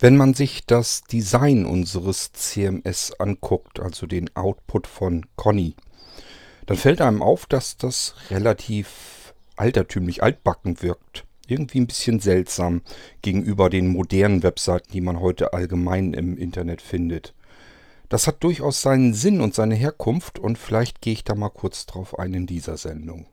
Wenn man sich das Design unseres CMS anguckt, also den Output von Conny, dann fällt einem auf, dass das relativ altertümlich altbacken wirkt. Irgendwie ein bisschen seltsam gegenüber den modernen Webseiten, die man heute allgemein im Internet findet. Das hat durchaus seinen Sinn und seine Herkunft und vielleicht gehe ich da mal kurz drauf ein in dieser Sendung.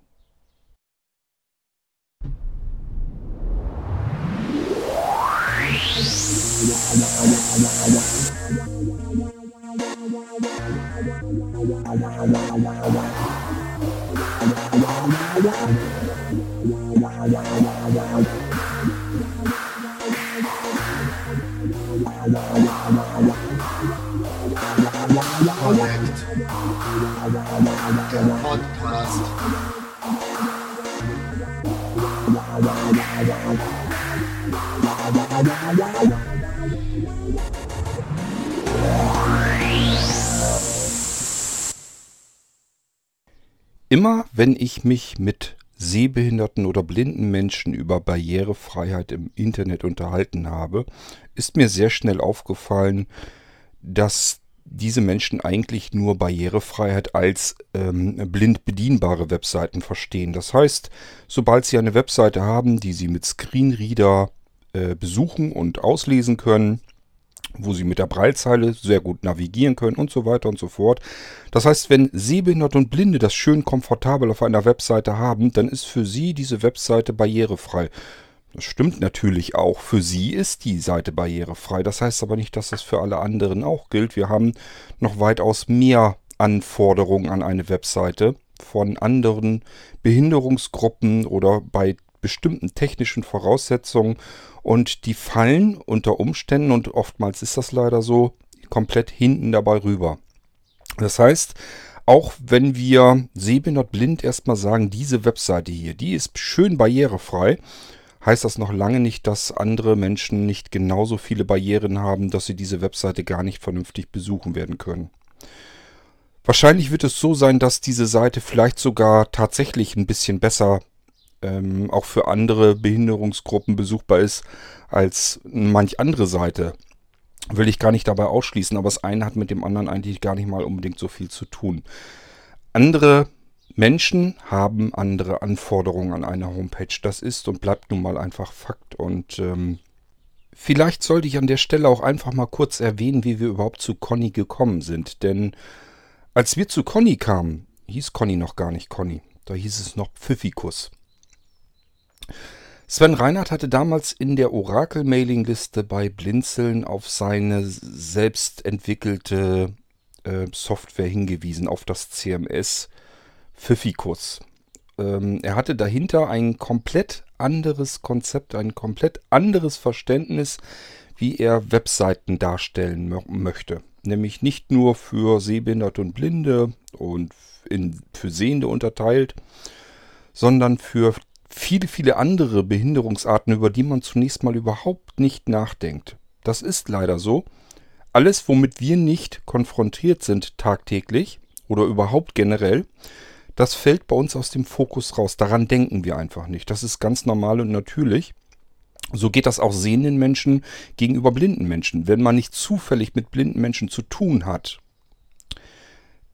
Podcast. Immer wenn ich mich mit sehbehinderten oder blinden Menschen über Barrierefreiheit im Internet unterhalten habe, ist mir sehr schnell aufgefallen, dass diese Menschen eigentlich nur Barrierefreiheit als ähm, blind bedienbare Webseiten verstehen. Das heißt, sobald sie eine Webseite haben, die sie mit Screenreader äh, besuchen und auslesen können, wo sie mit der Breilzeile sehr gut navigieren können und so weiter und so fort. Das heißt, wenn Sehbehinderte und Blinde das schön komfortabel auf einer Webseite haben, dann ist für sie diese Webseite barrierefrei. Das stimmt natürlich auch. Für sie ist die Seite barrierefrei. Das heißt aber nicht, dass das für alle anderen auch gilt. Wir haben noch weitaus mehr Anforderungen an eine Webseite von anderen Behinderungsgruppen oder bei bestimmten technischen Voraussetzungen und die fallen unter Umständen, und oftmals ist das leider so, komplett hinten dabei rüber. Das heißt, auch wenn wir sehbehindert blind erstmal sagen, diese Webseite hier, die ist schön barrierefrei, heißt das noch lange nicht, dass andere Menschen nicht genauso viele Barrieren haben, dass sie diese Webseite gar nicht vernünftig besuchen werden können. Wahrscheinlich wird es so sein, dass diese Seite vielleicht sogar tatsächlich ein bisschen besser ähm, auch für andere Behinderungsgruppen besuchbar ist als manch andere Seite. Will ich gar nicht dabei ausschließen, aber das eine hat mit dem anderen eigentlich gar nicht mal unbedingt so viel zu tun. Andere Menschen haben andere Anforderungen an eine Homepage. Das ist und bleibt nun mal einfach Fakt. Und ähm, vielleicht sollte ich an der Stelle auch einfach mal kurz erwähnen, wie wir überhaupt zu Conny gekommen sind. Denn als wir zu Conny kamen, hieß Conny noch gar nicht Conny. Da hieß es noch Pfiffikus. Sven Reinhardt hatte damals in der Oracle-Mailing-Liste bei Blinzeln auf seine selbst entwickelte äh, Software hingewiesen, auf das CMS Pfiffikus. Ähm, er hatte dahinter ein komplett anderes Konzept, ein komplett anderes Verständnis, wie er Webseiten darstellen möchte. Nämlich nicht nur für Sehbehinderte und Blinde und in, für Sehende unterteilt, sondern für viele, viele andere Behinderungsarten, über die man zunächst mal überhaupt nicht nachdenkt. Das ist leider so. Alles, womit wir nicht konfrontiert sind tagtäglich oder überhaupt generell, das fällt bei uns aus dem Fokus raus. Daran denken wir einfach nicht. Das ist ganz normal und natürlich. So geht das auch sehenden Menschen gegenüber blinden Menschen. Wenn man nicht zufällig mit blinden Menschen zu tun hat,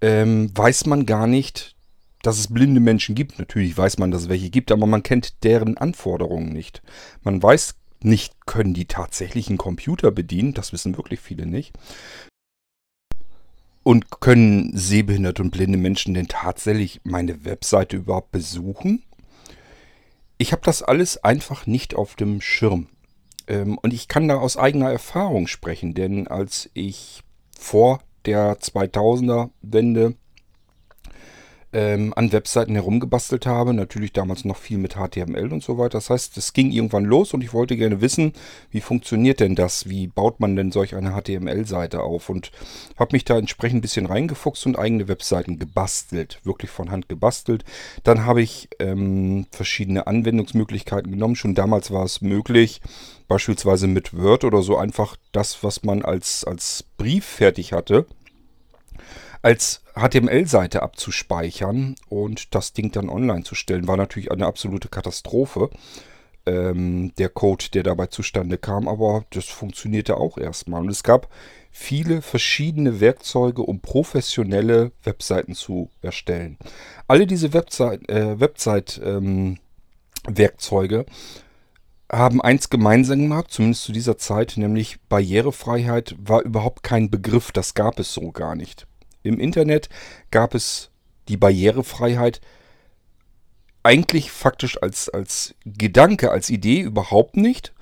ähm, weiß man gar nicht, dass es blinde Menschen gibt. Natürlich weiß man, dass es welche gibt, aber man kennt deren Anforderungen nicht. Man weiß nicht, können die tatsächlich einen Computer bedienen? Das wissen wirklich viele nicht. Und können sehbehinderte und blinde Menschen denn tatsächlich meine Webseite überhaupt besuchen? Ich habe das alles einfach nicht auf dem Schirm. Ähm, und ich kann da aus eigener Erfahrung sprechen, denn als ich vor der 2000er Wende ähm, an Webseiten herumgebastelt habe. Natürlich damals noch viel mit HTML und so weiter. Das heißt, es ging irgendwann los und ich wollte gerne wissen, wie funktioniert denn das? Wie baut man denn solch eine HTML-Seite auf? Und habe mich da entsprechend ein bisschen reingefuchst und eigene Webseiten gebastelt. Wirklich von Hand gebastelt. Dann habe ich ähm, verschiedene Anwendungsmöglichkeiten genommen. Schon damals war es möglich, beispielsweise mit Word oder so einfach das, was man als, als Brief fertig hatte, als HTML-Seite abzuspeichern und das Ding dann online zu stellen, war natürlich eine absolute Katastrophe. ähm, der Code, der dabei zustande kam, aber das funktionierte auch erstmal. Und es gab viele verschiedene Werkzeuge, um professionelle Webseiten zu erstellen. Alle diese Website, äh, Website ähm, haben eins gemeinsam gemacht, zumindest zu dieser Zeit, nämlich Barrierefreiheit war überhaupt kein Begriff, das gab es so gar nicht. Im Internet gab es die Barrierefreiheit eigentlich faktisch als, als Gedanke, als Idee überhaupt nicht.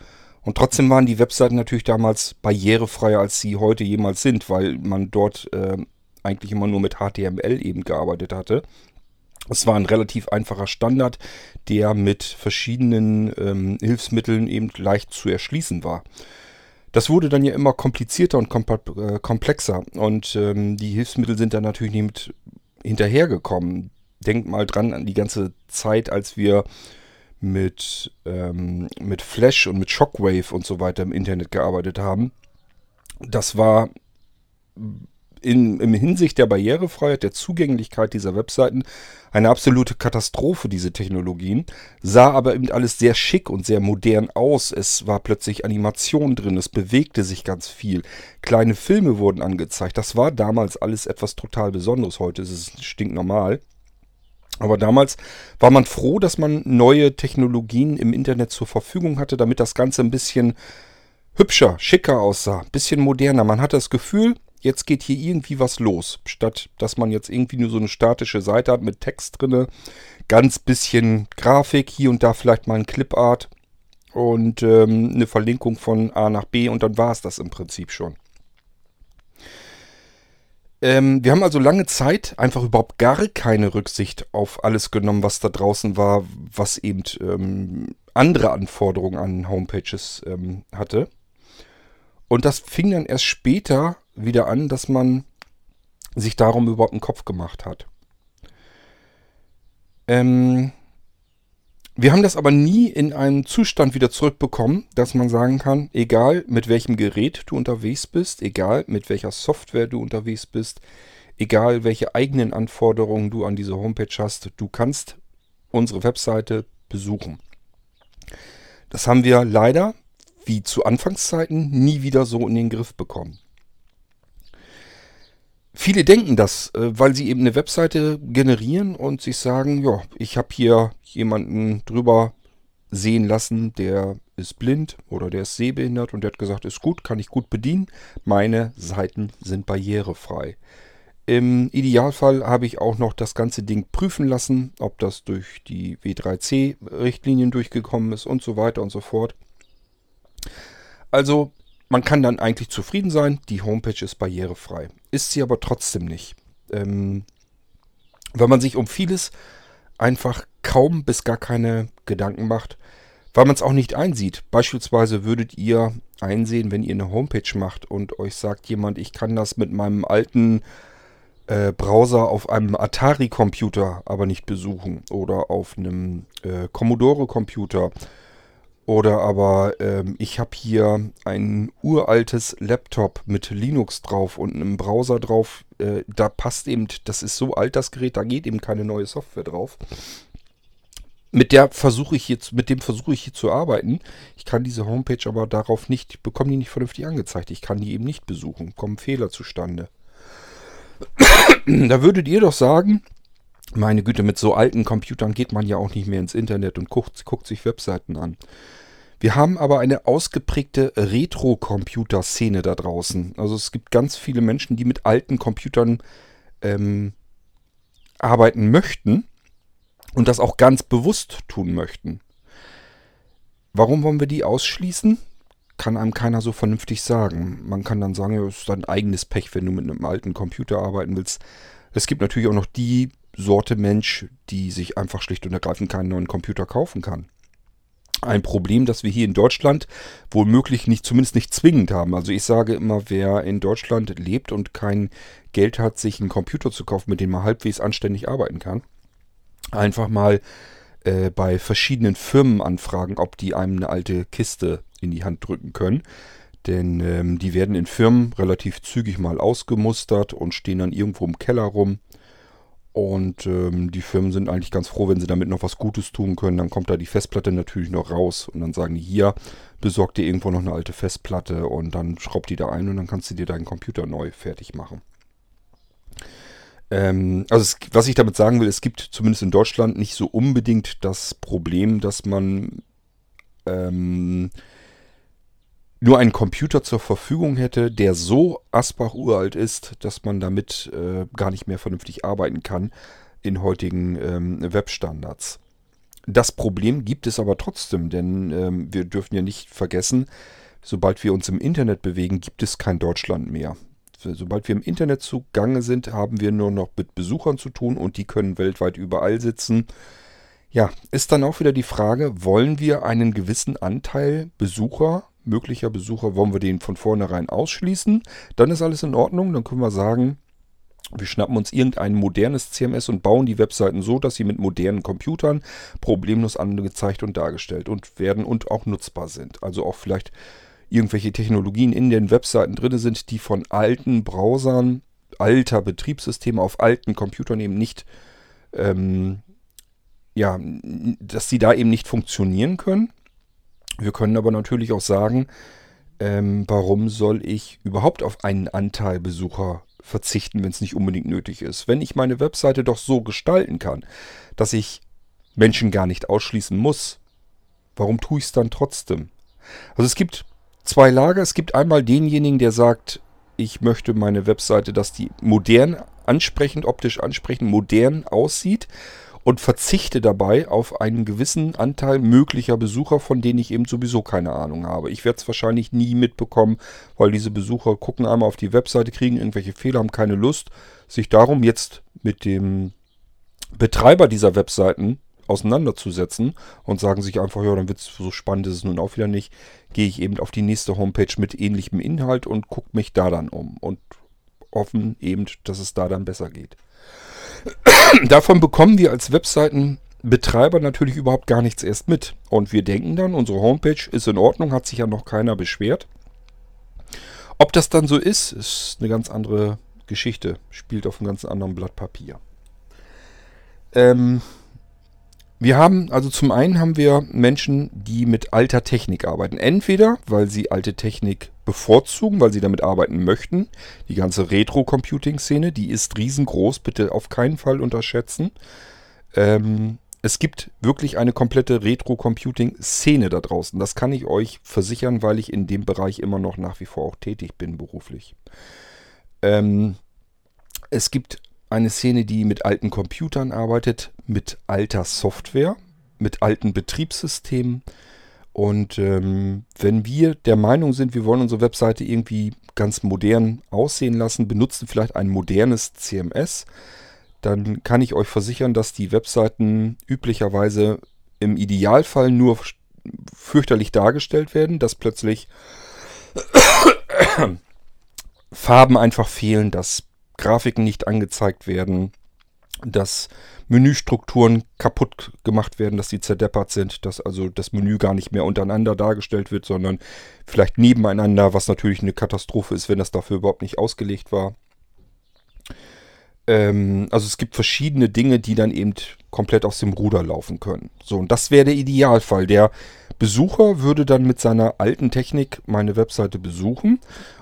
Und trotzdem waren die Webseiten natürlich damals barrierefreier, als sie heute jemals sind, weil man dort äh, eigentlich immer nur mit HTML eben gearbeitet hatte. Es war ein relativ einfacher Standard, der mit verschiedenen ähm, Hilfsmitteln eben leicht zu erschließen war. Das wurde dann ja immer komplizierter und äh, komplexer und ähm, die Hilfsmittel sind dann natürlich nicht mit hinterhergekommen. Denkt mal dran an die ganze Zeit, als wir mit, ähm, mit Flash und mit Shockwave und so weiter im Internet gearbeitet haben. Das war in, in Hinsicht der Barrierefreiheit, der Zugänglichkeit dieser Webseiten eine absolute Katastrophe, diese Technologien. Sah aber eben alles sehr schick und sehr modern aus. Es war plötzlich Animation drin, es bewegte sich ganz viel. Kleine Filme wurden angezeigt. Das war damals alles etwas total Besonderes. Heute ist es stinknormal. Aber damals war man froh, dass man neue Technologien im Internet zur Verfügung hatte, damit das Ganze ein bisschen hübscher, schicker aussah, ein bisschen moderner. Man hatte das Gefühl, jetzt geht hier irgendwie was los. Statt dass man jetzt irgendwie nur so eine statische Seite hat mit Text drinne, ganz bisschen Grafik, hier und da vielleicht mal ein Clipart und ähm, eine Verlinkung von A nach B und dann war es das im Prinzip schon. Ähm, wir haben also lange Zeit einfach überhaupt gar keine Rücksicht auf alles genommen, was da draußen war, was eben ähm, andere Anforderungen an Homepages ähm, hatte. Und das fing dann erst später wieder an, dass man sich darum überhaupt einen Kopf gemacht hat. Ähm, wir haben das aber nie in einen Zustand wieder zurückbekommen, dass man sagen kann, egal mit welchem Gerät du unterwegs bist, egal mit welcher Software du unterwegs bist, egal welche eigenen Anforderungen du an diese Homepage hast, du kannst unsere Webseite besuchen. Das haben wir leider, wie zu Anfangszeiten, nie wieder so in den Griff bekommen. Viele denken das, äh, weil sie eben eine Webseite generieren und sich sagen, ja, ich habe hier jemanden drüber sehen lassen, der ist blind oder der ist sehbehindert und der hat gesagt, ist gut, kann ich gut bedienen. Meine Seiten sind barrierefrei. Im Idealfall habe ich auch noch das ganze Ding prüfen lassen, ob das durch die W3C-Richtlinien durchgekommen ist und so weiter und so fort. Also man kann dann eigentlich zufrieden sein, die Homepage ist barrierefrei. Ist sie aber trotzdem nicht. Ähm, weil man sich um vieles einfach kaum bis gar keine Gedanken macht, weil man es auch nicht einsieht. Beispielsweise würdet ihr einsehen, wenn ihr eine Homepage macht und euch sagt jemand, ich kann das mit meinem alten äh, Browser auf einem Atari-Computer aber nicht besuchen oder auf einem äh, Commodore-Computer oder aber ähm, ich habe hier ein uraltes Laptop mit Linux drauf und einem Browser drauf. Äh, da passt eben, das ist so alt das Gerät, da geht eben keine neue Software drauf. Mit der versuche ich jetzt, mit dem versuche ich hier zu arbeiten. Ich kann diese Homepage aber darauf nicht, bekomme die nicht vernünftig angezeigt. Ich kann die eben nicht besuchen, kommen Fehler zustande. da würdet ihr doch sagen, meine Güte, mit so alten Computern geht man ja auch nicht mehr ins Internet und guckt, guckt sich Webseiten an. Wir haben aber eine ausgeprägte Retro-Computer-Szene da draußen. Also es gibt ganz viele Menschen, die mit alten Computern ähm, arbeiten möchten und das auch ganz bewusst tun möchten. Warum wollen wir die ausschließen? Kann einem keiner so vernünftig sagen. Man kann dann sagen, es ist dein eigenes Pech, wenn du mit einem alten Computer arbeiten willst. Es gibt natürlich auch noch die Sorte Mensch, die sich einfach schlicht und ergreifend keinen neuen Computer kaufen kann. Ein Problem, das wir hier in Deutschland womöglich nicht, zumindest nicht zwingend haben. Also ich sage immer, wer in Deutschland lebt und kein Geld hat, sich einen Computer zu kaufen, mit dem man halbwegs anständig arbeiten kann, einfach mal äh, bei verschiedenen Firmen anfragen, ob die einem eine alte Kiste in die Hand drücken können. Denn ähm, die werden in Firmen relativ zügig mal ausgemustert und stehen dann irgendwo im Keller rum. Und ähm, die Firmen sind eigentlich ganz froh, wenn sie damit noch was Gutes tun können. Dann kommt da die Festplatte natürlich noch raus und dann sagen die hier, besorg dir irgendwo noch eine alte Festplatte und dann schraubt die da ein und dann kannst du dir deinen Computer neu fertig machen. Ähm, also es, was ich damit sagen will, es gibt zumindest in Deutschland nicht so unbedingt das Problem, dass man ähm, nur einen Computer zur Verfügung hätte, der so Asbach uralt ist, dass man damit äh, gar nicht mehr vernünftig arbeiten kann in heutigen ähm, Webstandards. Das Problem gibt es aber trotzdem, denn ähm, wir dürfen ja nicht vergessen, sobald wir uns im Internet bewegen, gibt es kein Deutschland mehr. Sobald wir im Internet zugange sind, haben wir nur noch mit Besuchern zu tun und die können weltweit überall sitzen. Ja, ist dann auch wieder die Frage, wollen wir einen gewissen Anteil Besucher möglicher Besucher, wollen wir den von vornherein ausschließen, dann ist alles in Ordnung. Dann können wir sagen, wir schnappen uns irgendein modernes CMS und bauen die Webseiten so, dass sie mit modernen Computern problemlos angezeigt und dargestellt und werden und auch nutzbar sind. Also auch vielleicht irgendwelche Technologien in den Webseiten drin sind, die von alten Browsern, alter Betriebssysteme auf alten Computern eben nicht, ähm, ja, dass sie da eben nicht funktionieren können. Wir können aber natürlich auch sagen, ähm, warum soll ich überhaupt auf einen Anteil Besucher verzichten, wenn es nicht unbedingt nötig ist. Wenn ich meine Webseite doch so gestalten kann, dass ich Menschen gar nicht ausschließen muss, warum tue ich es dann trotzdem? Also es gibt zwei Lager. Es gibt einmal denjenigen, der sagt, ich möchte meine Webseite, dass die modern ansprechend, optisch ansprechend, modern aussieht und verzichte dabei auf einen gewissen Anteil möglicher Besucher, von denen ich eben sowieso keine Ahnung habe. Ich werde es wahrscheinlich nie mitbekommen, weil diese Besucher gucken einmal auf die Webseite, kriegen irgendwelche Fehler, haben keine Lust, sich darum jetzt mit dem Betreiber dieser Webseiten auseinanderzusetzen und sagen sich einfach, ja, dann wird es so spannend ist es nun auch wieder nicht, gehe ich eben auf die nächste Homepage mit ähnlichem Inhalt und gucke mich da dann um und hoffen eben, dass es da dann besser geht. Davon bekommen wir als Webseitenbetreiber natürlich überhaupt gar nichts erst mit. Und wir denken dann, unsere Homepage ist in Ordnung, hat sich ja noch keiner beschwert. Ob das dann so ist, ist eine ganz andere Geschichte. Spielt auf einem ganz anderen Blatt Papier. Ähm, wir haben, also zum einen haben wir Menschen, die mit alter Technik arbeiten. Entweder, weil sie alte Technik bevorzugen, weil sie damit arbeiten möchten. Die ganze Retro-Computing-Szene, die ist riesengroß, bitte auf keinen Fall unterschätzen. Ähm, es gibt wirklich eine komplette Retro-Computing-Szene da draußen. Das kann ich euch versichern, weil ich in dem Bereich immer noch nach wie vor auch tätig bin beruflich. Ähm, es gibt eine Szene, die mit alten Computern arbeitet, mit alter Software, mit alten Betriebssystemen. Und ähm, wenn wir der Meinung sind, wir wollen unsere Webseite irgendwie ganz modern aussehen lassen, benutzen vielleicht ein modernes CMS, dann kann ich euch versichern, dass die Webseiten üblicherweise im Idealfall nur fürchterlich dargestellt werden, dass plötzlich Farben einfach fehlen, dass Grafiken nicht angezeigt werden, dass Menüstrukturen kaputt gemacht werden, dass sie zerdeppert sind, dass also das Menü gar nicht mehr untereinander dargestellt wird, sondern vielleicht nebeneinander, was natürlich eine Katastrophe ist, wenn das dafür überhaupt nicht ausgelegt war. Ähm, also es gibt verschiedene Dinge, die dann eben komplett aus dem Ruder laufen können. So, und das wäre der Idealfall. Der Besucher würde dann mit seiner alten Technik meine Webseite besuchen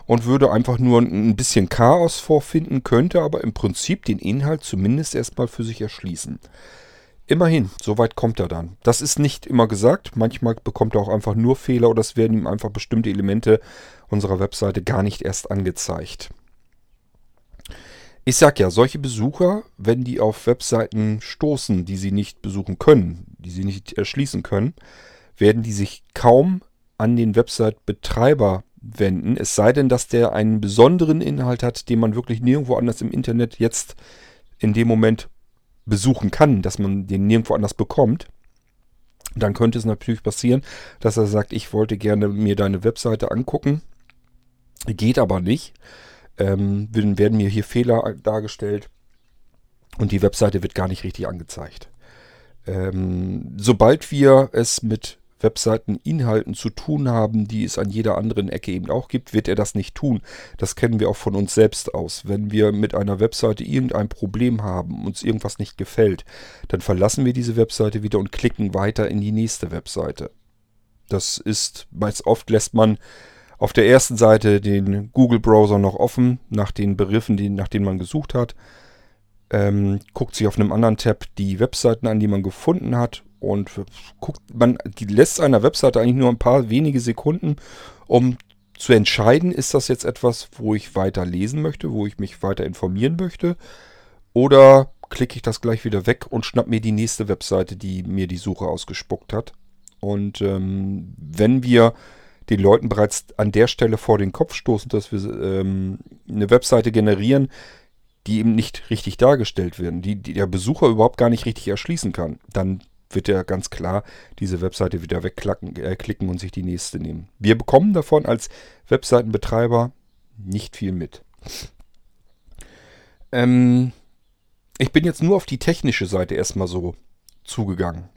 und würde einfach nur ein bisschen Chaos vorfinden, könnte aber im Prinzip den Inhalt zumindest erstmal für sich erschließen. Immerhin, soweit kommt er dann. Das ist nicht immer gesagt. Manchmal bekommt er auch einfach nur Fehler oder es werden ihm einfach bestimmte Elemente unserer Webseite gar nicht erst angezeigt. Ich sag ja, solche Besucher, wenn die auf Webseiten stoßen, die sie nicht besuchen können, die sie nicht erschließen können, werden die sich kaum an den Website-Betreiber wenden, es sei denn, dass der einen besonderen Inhalt hat, den man wirklich nirgendwo anders im Internet jetzt in dem Moment besuchen kann, dass man den nirgendwo anders bekommt. Dann könnte es natürlich passieren, dass er sagt, ich wollte gerne mir deine Webseite angucken, geht aber nicht. Ähm, werden mir hier Fehler dargestellt und die Webseite wird gar nicht richtig angezeigt. Ähm, sobald wir es mit Webseiteninhalten zu tun haben, die es an jeder anderen Ecke eben auch gibt, wird er das nicht tun. Das kennen wir auch von uns selbst aus. Wenn wir mit einer Webseite irgendein Problem haben, uns irgendwas nicht gefällt, dann verlassen wir diese Webseite wieder und klicken weiter in die nächste Webseite. Das ist, meist oft lässt man auf der ersten Seite den Google-Browser noch offen, nach den Begriffen, die, nach denen man gesucht hat. Ähm, guckt sich auf einem anderen Tab die Webseiten an, die man gefunden hat und guckt, man lässt einer Webseite eigentlich nur ein paar wenige Sekunden, um zu entscheiden, ist das jetzt etwas, wo ich weiter lesen möchte, wo ich mich weiter informieren möchte, oder klicke ich das gleich wieder weg und schnapp mir die nächste Webseite, die mir die Suche ausgespuckt hat. Und ähm, wenn wir den Leuten bereits an der Stelle vor den Kopf stoßen, dass wir ähm, eine Webseite generieren, die eben nicht richtig dargestellt werden, die, die der Besucher überhaupt gar nicht richtig erschließen kann, dann wird er ganz klar diese Webseite wieder wegklicken äh, und sich die nächste nehmen. Wir bekommen davon als Webseitenbetreiber nicht viel mit. Ähm, ich bin jetzt nur auf die technische Seite erstmal so zugegangen.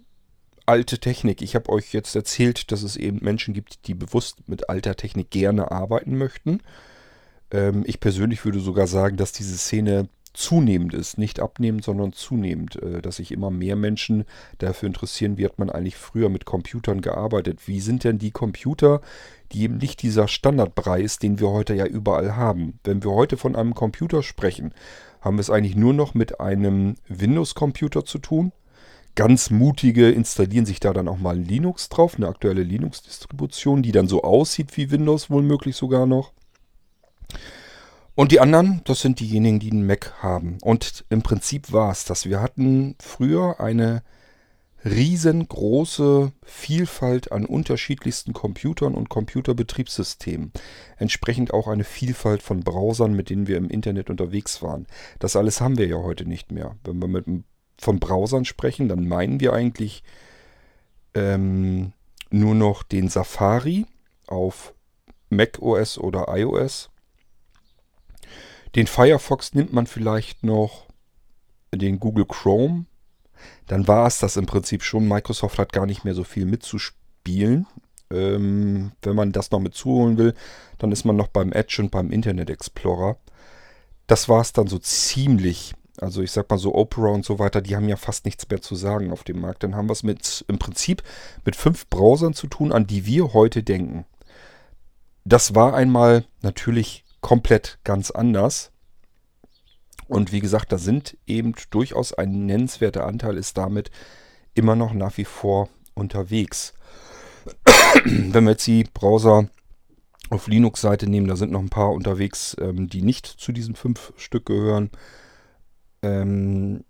Alte Technik. Ich habe euch jetzt erzählt, dass es eben Menschen gibt, die bewusst mit alter Technik gerne arbeiten möchten. Ähm, ich persönlich würde sogar sagen, dass diese Szene zunehmend ist, nicht abnehmend, sondern zunehmend, äh, dass sich immer mehr Menschen dafür interessieren, wie hat man eigentlich früher mit Computern gearbeitet. Wie sind denn die Computer, die eben nicht dieser Standardbrei ist, den wir heute ja überall haben. Wenn wir heute von einem Computer sprechen, haben wir es eigentlich nur noch mit einem Windows-Computer zu tun. Ganz mutige installieren sich da dann auch mal Linux drauf, eine aktuelle Linux-Distribution, die dann so aussieht wie Windows, wohl sogar noch. Und die anderen, das sind diejenigen, die einen Mac haben. Und im Prinzip war es das. Wir hatten früher eine riesengroße Vielfalt an unterschiedlichsten Computern und Computerbetriebssystemen. Entsprechend auch eine Vielfalt von Browsern, mit denen wir im Internet unterwegs waren. Das alles haben wir ja heute nicht mehr. Wenn wir mit, von Browsern sprechen, dann meinen wir eigentlich ähm, nur noch den Safari auf Mac OS oder iOS den Firefox nimmt man vielleicht noch, den Google Chrome. Dann war es das im Prinzip schon. Microsoft hat gar nicht mehr so viel mitzuspielen. Ähm, wenn man das noch mit zuholen will, dann ist man noch beim Edge und beim Internet Explorer. Das war es dann so ziemlich. Also ich sag mal so Opera und so weiter, die haben ja fast nichts mehr zu sagen auf dem Markt. Dann haben wir es mit im Prinzip mit fünf Browsern zu tun, an die wir heute denken. Das war einmal natürlich komplett ganz anders. Und wie gesagt, da sind eben durchaus ein nennenswerter Anteil ist damit immer noch nach wie vor unterwegs. Wenn wir jetzt die Browser auf Linux-Seite nehmen, da sind noch ein paar unterwegs, ähm, die nicht zu diesen fünf Stück gehören. Ähm,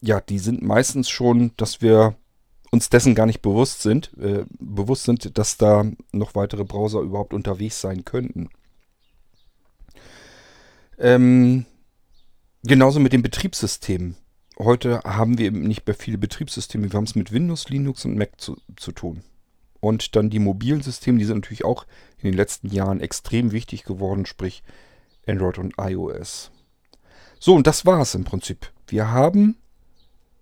ja, die sind meistens schon, dass wir uns dessen gar nicht bewusst sind, äh, bewusst sind, dass da noch weitere Browser überhaupt unterwegs sein könnten. Ähm, genauso mit den Betriebssystemen. Heute haben wir eben nicht mehr viele Betriebssysteme. Wir haben es mit Windows, Linux und Mac zu, zu tun. Und dann die mobilen Systeme, die sind natürlich auch in den letzten Jahren extrem wichtig geworden, sprich Android und iOS. So, und das war es im Prinzip. Wir haben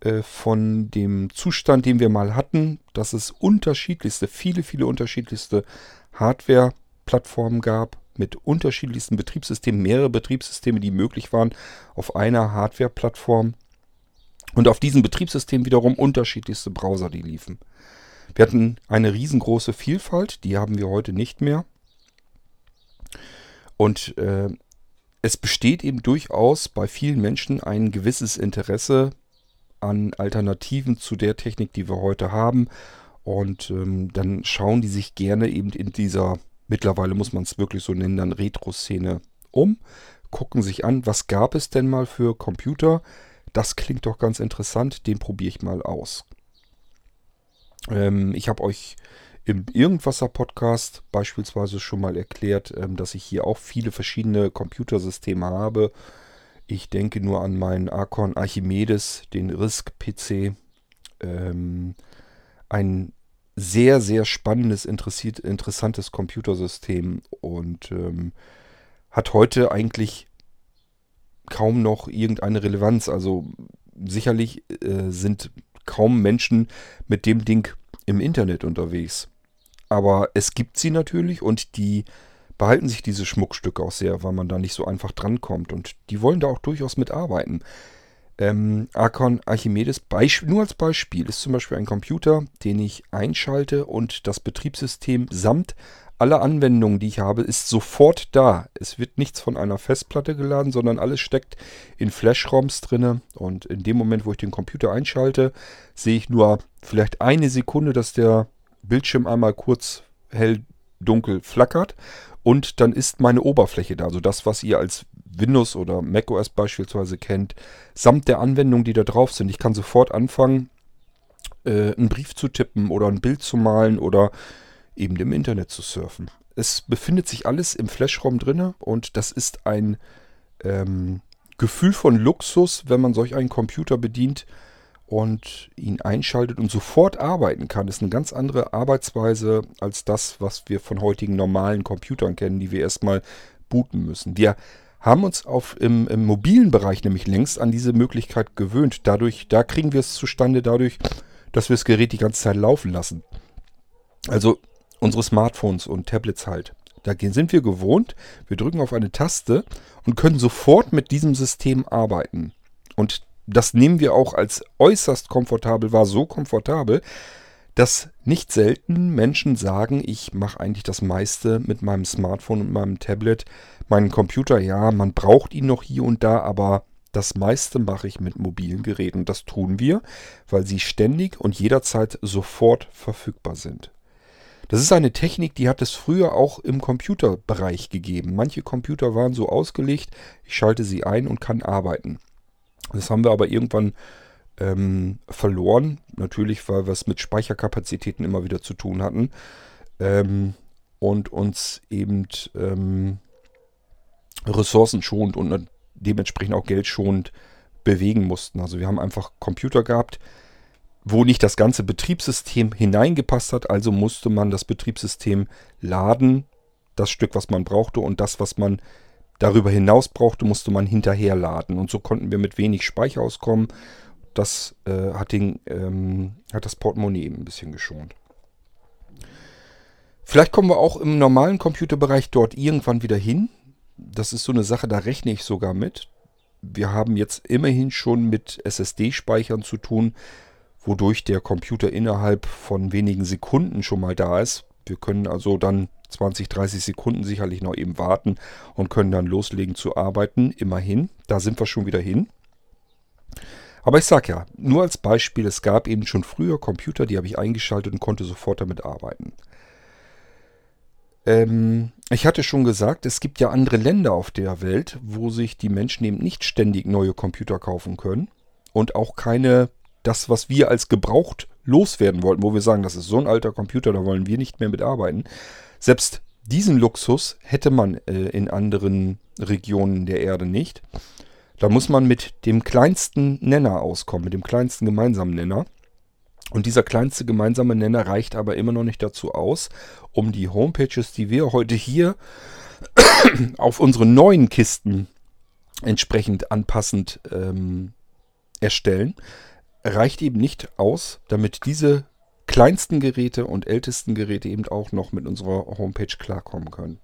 äh, von dem Zustand, den wir mal hatten, dass es unterschiedlichste, viele, viele unterschiedlichste Hardware-Plattformen gab, mit unterschiedlichsten Betriebssystemen, mehrere Betriebssysteme, die möglich waren auf einer Hardware-Plattform. Und auf diesen Betriebssystemen wiederum unterschiedlichste Browser, die liefen. Wir hatten eine riesengroße Vielfalt, die haben wir heute nicht mehr. Und äh, es besteht eben durchaus bei vielen Menschen ein gewisses Interesse an Alternativen zu der Technik, die wir heute haben. Und ähm, dann schauen die sich gerne eben in dieser mittlerweile muss man es wirklich so nennen, dann Retro-Szene um, gucken sich an, was gab es denn mal für Computer. Das klingt doch ganz interessant, den probiere ich mal aus. Ähm, ich habe euch im Irgendwasser-Podcast beispielsweise schon mal erklärt, ähm, dass ich hier auch viele verschiedene Computersysteme habe. Ich denke nur an meinen Archon Archimedes, den RISC-PC, ähm, ein sehr, sehr spannendes, interessantes Computersystem und ähm, hat heute eigentlich kaum noch irgendeine Relevanz. Also sicherlich äh, sind kaum Menschen mit dem Ding im Internet unterwegs. Aber es gibt sie natürlich und die behalten sich diese Schmuckstücke auch sehr, weil man da nicht so einfach drankommt. Und die wollen da auch durchaus mitarbeiten. Ähm, Archon Archimedes, nur als Beispiel, ist zum Beispiel ein Computer, den ich einschalte und das Betriebssystem samt aller Anwendungen, die ich habe, ist sofort da. Es wird nichts von einer Festplatte geladen, sondern alles steckt in Flash-ROMs drinne. Und in dem Moment, wo ich den Computer einschalte, sehe ich nur vielleicht eine Sekunde, dass der Bildschirm einmal kurz hell dunkel flackert und dann ist meine Oberfläche da, also das, was ihr als Windows oder macOS beispielsweise kennt, samt der Anwendungen, die da drauf sind. Ich kann sofort anfangen, äh, einen Brief zu tippen oder ein Bild zu malen oder eben im Internet zu surfen. Es befindet sich alles im Flashraum drinne und das ist ein ähm, Gefühl von Luxus, wenn man solch einen Computer bedient und ihn einschaltet und sofort arbeiten kann. Ist eine ganz andere Arbeitsweise als das, was wir von heutigen normalen Computern kennen, die wir erstmal booten müssen. Wir haben uns auf, im, im mobilen Bereich nämlich längst an diese Möglichkeit gewöhnt. Dadurch, da kriegen wir es zustande dadurch, dass wir das Gerät die ganze Zeit laufen lassen. Also unsere Smartphones und Tablets halt. Da sind wir gewohnt, wir drücken auf eine Taste und können sofort mit diesem System arbeiten. Und das nehmen wir auch als äußerst komfortabel wahr, so komfortabel, dass nicht selten Menschen sagen, ich mache eigentlich das meiste mit meinem Smartphone und meinem Tablet. Meinen Computer, ja, man braucht ihn noch hier und da, aber das meiste mache ich mit mobilen Geräten. Das tun wir, weil sie ständig und jederzeit sofort verfügbar sind. Das ist eine Technik, die hat es früher auch im Computerbereich gegeben. Manche Computer waren so ausgelegt, ich schalte sie ein und kann arbeiten. Das haben wir aber irgendwann ähm, verloren. Natürlich, weil wir es mit Speicherkapazitäten immer wieder zu tun hatten. Ähm, und uns eben ähm, ressourcenschonend und dementsprechend auch geldschonend bewegen mussten. Also wir haben einfach Computer gehabt, wo nicht das ganze Betriebssystem hineingepasst hat. Also musste man das Betriebssystem laden, das Stück, was man brauchte und das, was man darüber hinaus brauchte, musste man hinterher laden. Und so konnten wir mit wenig Speicher auskommen. Das äh, hat, den, ähm, hat das Portemonnaie eben ein bisschen geschont. Vielleicht kommen wir auch im normalen Computerbereich dort irgendwann wieder hin. Das ist so eine Sache, da rechne ich sogar mit. Wir haben jetzt immerhin schon mit SSD-Speichern zu tun, wodurch der Computer innerhalb von wenigen Sekunden schon mal da ist. Wir können also dann 20, 30 Sekunden sicherlich noch eben warten und können dann loslegen zu arbeiten. Immerhin, da sind wir schon wieder hin. Aber ich sage ja, nur als Beispiel, es gab eben schon früher Computer, die habe ich eingeschaltet und konnte sofort damit arbeiten. Ähm, ich hatte schon gesagt, es gibt ja andere Länder auf der Welt, wo sich die Menschen eben nicht ständig neue Computer kaufen können und auch keine das, was wir als gebraucht loswerden wollten, wo wir sagen, das ist so ein alter Computer, da wollen wir nicht mehr mitarbeiten. Selbst diesen Luxus hätte man äh, in anderen Regionen der Erde nicht. Da muss man mit dem kleinsten Nenner auskommen, mit dem kleinsten gemeinsamen Nenner. Und dieser kleinste gemeinsame Nenner reicht aber immer noch nicht dazu aus, um die Homepages, die wir heute hier auf unsere neuen Kisten entsprechend anpassend ähm, erstellen, reicht eben nicht aus, damit diese kleinsten Geräte und ältesten Geräte eben auch noch mit unserer Homepage klarkommen können.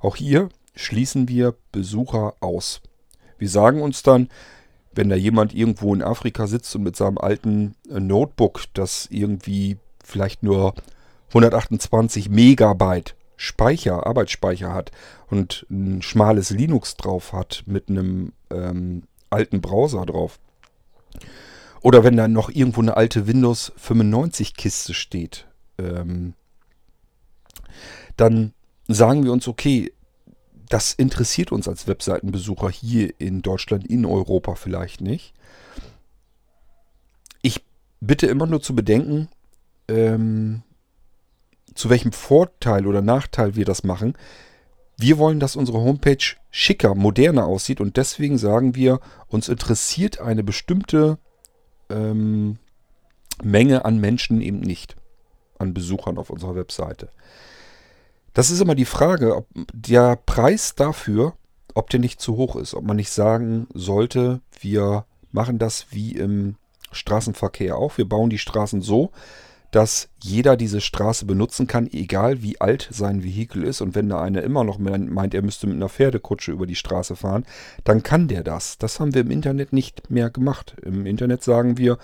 Auch hier schließen wir Besucher aus. Wir sagen uns dann, wenn da jemand irgendwo in Afrika sitzt und mit seinem alten äh, Notebook, das irgendwie vielleicht nur 128 Megabyte Speicher, Arbeitsspeicher hat und ein schmales Linux drauf hat mit einem ähm, alten Browser drauf, oder wenn da noch irgendwo eine alte Windows 95 Kiste steht, ähm, dann sagen wir uns, okay, das interessiert uns als Webseitenbesucher hier in Deutschland, in Europa vielleicht nicht. Ich bitte immer nur zu bedenken, ähm, zu welchem Vorteil oder Nachteil wir das machen. Wir wollen, dass unsere Homepage schicker, moderner aussieht und deswegen sagen wir, uns interessiert eine bestimmte ähm, Menge an Menschen eben nicht, an Besuchern auf unserer Webseite. Das ist immer die Frage, ob der Preis dafür, ob der nicht zu hoch ist, ob man nicht sagen sollte, wir machen das wie im Straßenverkehr auch. Wir bauen die Straßen so, dass jeder diese Straße benutzen kann, egal wie alt sein Vehikel ist. Und wenn da einer immer noch meint, er müsste mit einer Pferdekutsche über die Straße fahren, dann kann der das. Das haben wir im Internet nicht mehr gemacht. Im Internet sagen wir,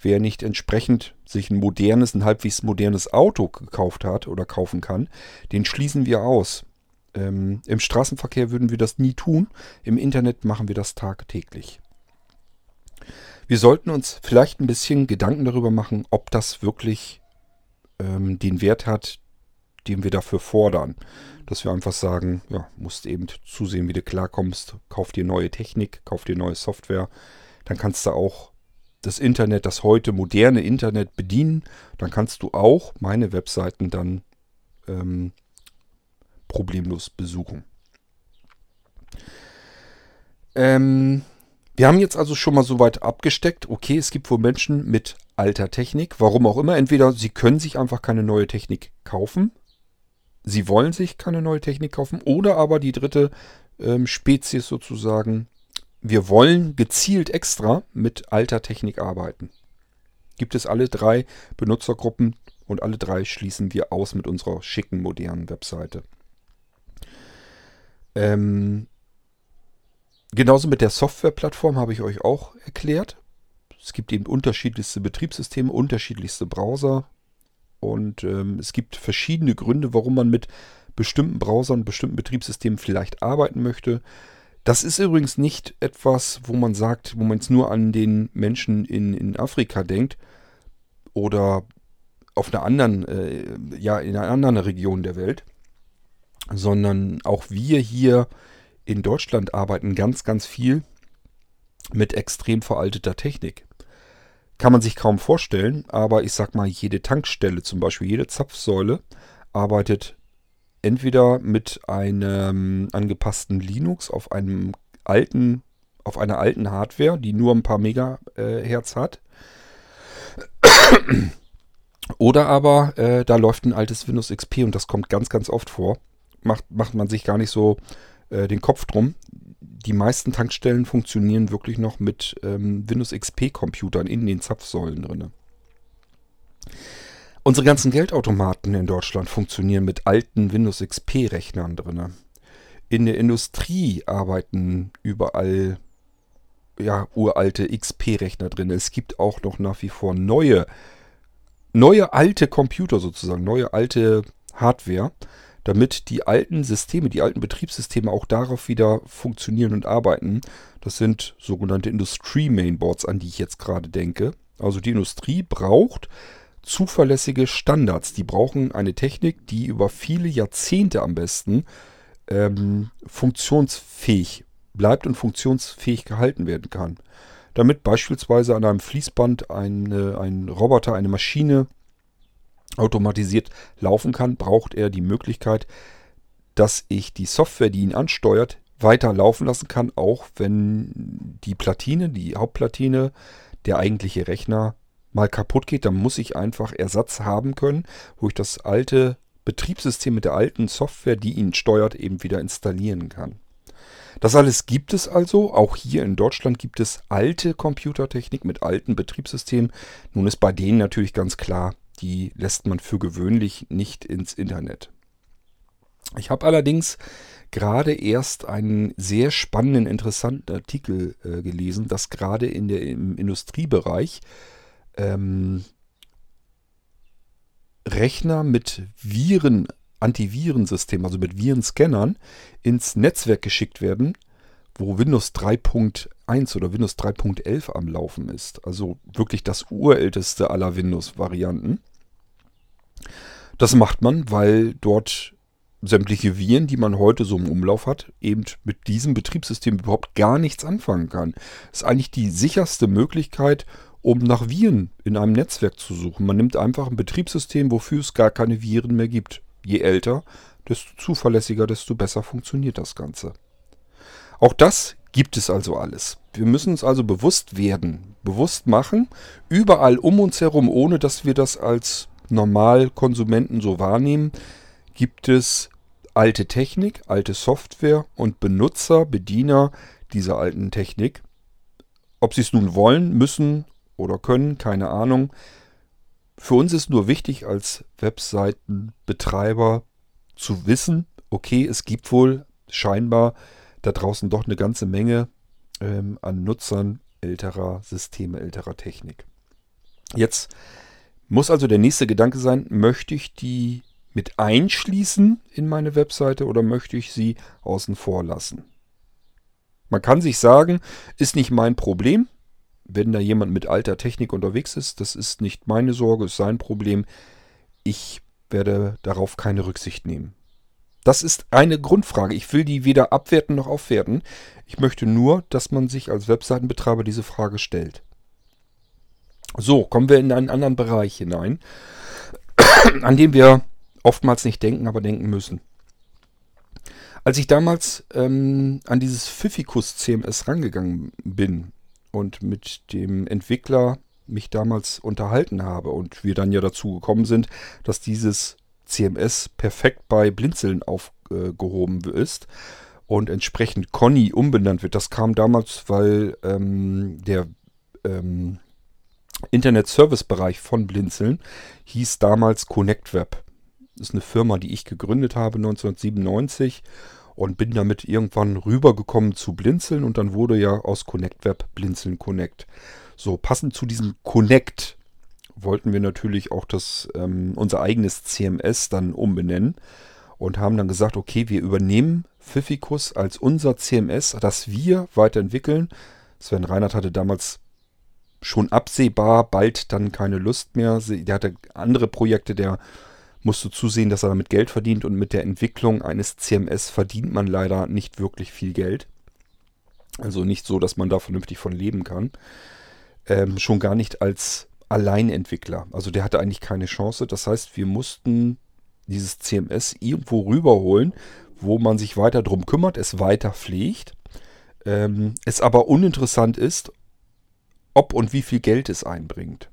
wer nicht entsprechend sich ein modernes, ein halbwegs modernes Auto gekauft hat oder kaufen kann, den schließen wir aus. Ähm, Im Straßenverkehr würden wir das nie tun. Im Internet machen wir das tagtäglich. Wir sollten uns vielleicht ein bisschen Gedanken darüber machen, ob das wirklich ähm, den Wert hat, den wir dafür fordern. Dass wir einfach sagen, ja, musst eben zusehen, wie du klarkommst, kauf dir neue Technik, kauf dir neue Software. Dann kannst du auch das Internet, das heute moderne Internet bedienen. Dann kannst du auch meine Webseiten dann ähm, problemlos besuchen. Ähm, wir haben jetzt also schon mal so weit abgesteckt, okay, es gibt wohl Menschen mit alter Technik, warum auch immer. Entweder sie können sich einfach keine neue Technik kaufen, sie wollen sich keine neue Technik kaufen, oder aber die dritte ähm, Spezies sozusagen, wir wollen gezielt extra mit alter Technik arbeiten. Gibt es alle drei Benutzergruppen und alle drei schließen wir aus mit unserer schicken, modernen Webseite. Ähm, Genauso mit der Softwareplattform habe ich euch auch erklärt. Es gibt eben unterschiedlichste Betriebssysteme, unterschiedlichste Browser und ähm, es gibt verschiedene Gründe, warum man mit bestimmten Browsern, bestimmten Betriebssystemen vielleicht arbeiten möchte. Das ist übrigens nicht etwas, wo man sagt, wo man es nur an den Menschen in, in Afrika denkt oder auf einer anderen, äh, ja, in einer anderen Region der Welt, sondern auch wir hier in Deutschland arbeiten ganz, ganz viel mit extrem veralteter Technik. Kann man sich kaum vorstellen, aber ich sag mal, jede Tankstelle, zum Beispiel jede Zapfsäule, arbeitet entweder mit einem angepassten Linux auf einem alten, auf einer alten Hardware, die nur ein paar Megahertz hat. Oder aber äh, da läuft ein altes Windows XP und das kommt ganz, ganz oft vor. Macht, macht man sich gar nicht so äh, den Kopf drum. Die meisten Tankstellen funktionieren wirklich noch mit ähm, Windows XP-Computern in den Zapfsäulen drin. Unsere ganzen Geldautomaten in Deutschland funktionieren mit alten Windows XP-Rechnern drin. In der Industrie arbeiten überall ja, uralte XP-Rechner drin. Es gibt auch noch nach wie vor neue, neue alte Computer sozusagen, neue alte Hardware damit die alten Systeme, die alten Betriebssysteme auch darauf wieder funktionieren und arbeiten. Das sind sogenannte Industrie-Mainboards, an die ich jetzt gerade denke. Also die Industrie braucht zuverlässige Standards. Die brauchen eine Technik, die über viele Jahrzehnte am besten ähm, funktionsfähig bleibt und funktionsfähig gehalten werden kann. Damit beispielsweise an einem Fließband eine, ein Roboter, eine Maschine automatisiert laufen kann, braucht er die Möglichkeit, dass ich die Software, die ihn ansteuert, weiter laufen lassen kann, auch wenn die Platine, die Hauptplatine, der eigentliche Rechner mal kaputt geht. Dann muss ich einfach Ersatz haben können, wo ich das alte Betriebssystem mit der alten Software, die ihn steuert, eben wieder installieren kann. Das alles gibt es also. Auch hier in Deutschland gibt es alte Computertechnik mit alten Betriebssystemen. Nun ist bei denen natürlich ganz klar, die lässt man für gewöhnlich nicht ins Internet. Ich habe allerdings gerade erst einen sehr spannenden, interessanten Artikel äh, gelesen, dass gerade in im Industriebereich ähm, Rechner mit Viren, Antivirensystem, also mit Virenscannern, ins Netzwerk geschickt werden, wo Windows 3.1 oder Windows 3.11 am Laufen ist. Also wirklich das urälteste aller Windows-Varianten. Das macht man, weil dort sämtliche Viren, die man heute so im Umlauf hat, eben mit diesem Betriebssystem überhaupt gar nichts anfangen kann. Das ist eigentlich die sicherste Möglichkeit, um nach Viren in einem Netzwerk zu suchen. Man nimmt einfach ein Betriebssystem, wofür es gar keine Viren mehr gibt. Je älter, desto zuverlässiger, desto besser funktioniert das Ganze. Auch das gibt es also alles. Wir müssen uns also bewusst werden, bewusst machen, überall um uns herum, ohne dass wir das als Normalkonsumenten so wahrnehmen, gibt es alte Technik, alte Software und Benutzer, Bediener dieser alten Technik. Ob sie es nun wollen, müssen oder können, keine Ahnung. Für uns ist nur wichtig als Webseitenbetreiber zu wissen, okay, es gibt wohl scheinbar da draußen doch eine ganze Menge ähm, an Nutzern älterer Systeme, älterer Technik. Jetzt muss also der nächste Gedanke sein, möchte ich die mit einschließen in meine Webseite oder möchte ich sie außen vor lassen? Man kann sich sagen, ist nicht mein Problem. Wenn da jemand mit alter Technik unterwegs ist, das ist nicht meine Sorge, ist sein Problem. Ich werde darauf keine Rücksicht nehmen. Das ist eine Grundfrage. Ich will die weder abwerten noch aufwerten. Ich möchte nur, dass man sich als Webseitenbetreiber diese Frage stellt. So, kommen wir in einen anderen Bereich hinein, an dem wir oftmals nicht denken, aber denken müssen. Als ich damals ähm, an dieses Pfiffikus CMS rangegangen bin und mit dem Entwickler mich damals unterhalten habe und wir dann ja dazu gekommen sind, dass dieses CMS perfekt bei Blinzeln aufgehoben ist und entsprechend Conny umbenannt wird. Das kam damals, weil ähm, der ähm, Internet-Service-Bereich von Blinzeln hieß damals ConnectWeb. Das ist eine Firma, die ich gegründet habe 1997 und bin damit irgendwann rübergekommen zu Blinzeln und dann wurde ja aus ConnectWeb Blinzeln Connect. So, passend zu diesem Connect wollten wir natürlich auch das, ähm, unser eigenes CMS dann umbenennen und haben dann gesagt, okay, wir übernehmen Pfiffikus als unser CMS, das wir weiterentwickeln. Sven Reinhardt hatte damals schon absehbar bald dann keine Lust mehr. Der hatte andere Projekte, der musste zusehen, dass er damit Geld verdient und mit der Entwicklung eines CMS verdient man leider nicht wirklich viel Geld. Also nicht so, dass man da vernünftig von leben kann. Ähm, schon gar nicht als Alleinentwickler. Also der hatte eigentlich keine Chance. Das heißt, wir mussten dieses CMS irgendwo rüberholen, wo man sich weiter drum kümmert, es weiter pflegt, ähm, es aber uninteressant ist, ob und wie viel Geld es einbringt.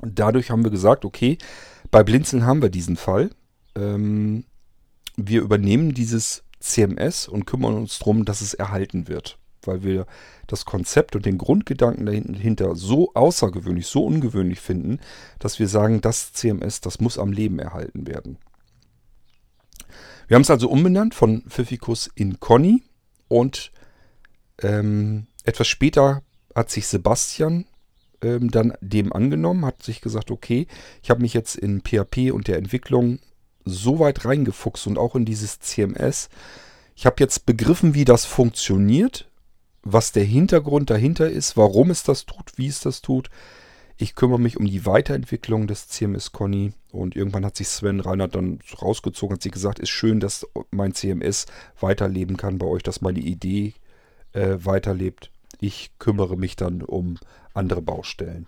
Und dadurch haben wir gesagt, okay, bei Blinzeln haben wir diesen Fall. Ähm, wir übernehmen dieses CMS und kümmern uns darum, dass es erhalten wird. Weil wir das Konzept und den Grundgedanken dahinter so außergewöhnlich, so ungewöhnlich finden, dass wir sagen, das CMS, das muss am Leben erhalten werden. Wir haben es also umbenannt von Pfiffikus in Conny und ähm, etwas später hat sich Sebastian ähm, dann dem angenommen, hat sich gesagt, okay, ich habe mich jetzt in PHP und der Entwicklung so weit reingefuchst und auch in dieses CMS. Ich habe jetzt begriffen, wie das funktioniert, was der Hintergrund dahinter ist, warum es das tut, wie es das tut. Ich kümmere mich um die Weiterentwicklung des CMS Conny und irgendwann hat sich Sven Reinhardt dann rausgezogen, hat sie gesagt, ist schön, dass mein CMS weiterleben kann bei euch, dass meine Idee äh, weiterlebt. Ich kümmere mich dann um andere Baustellen.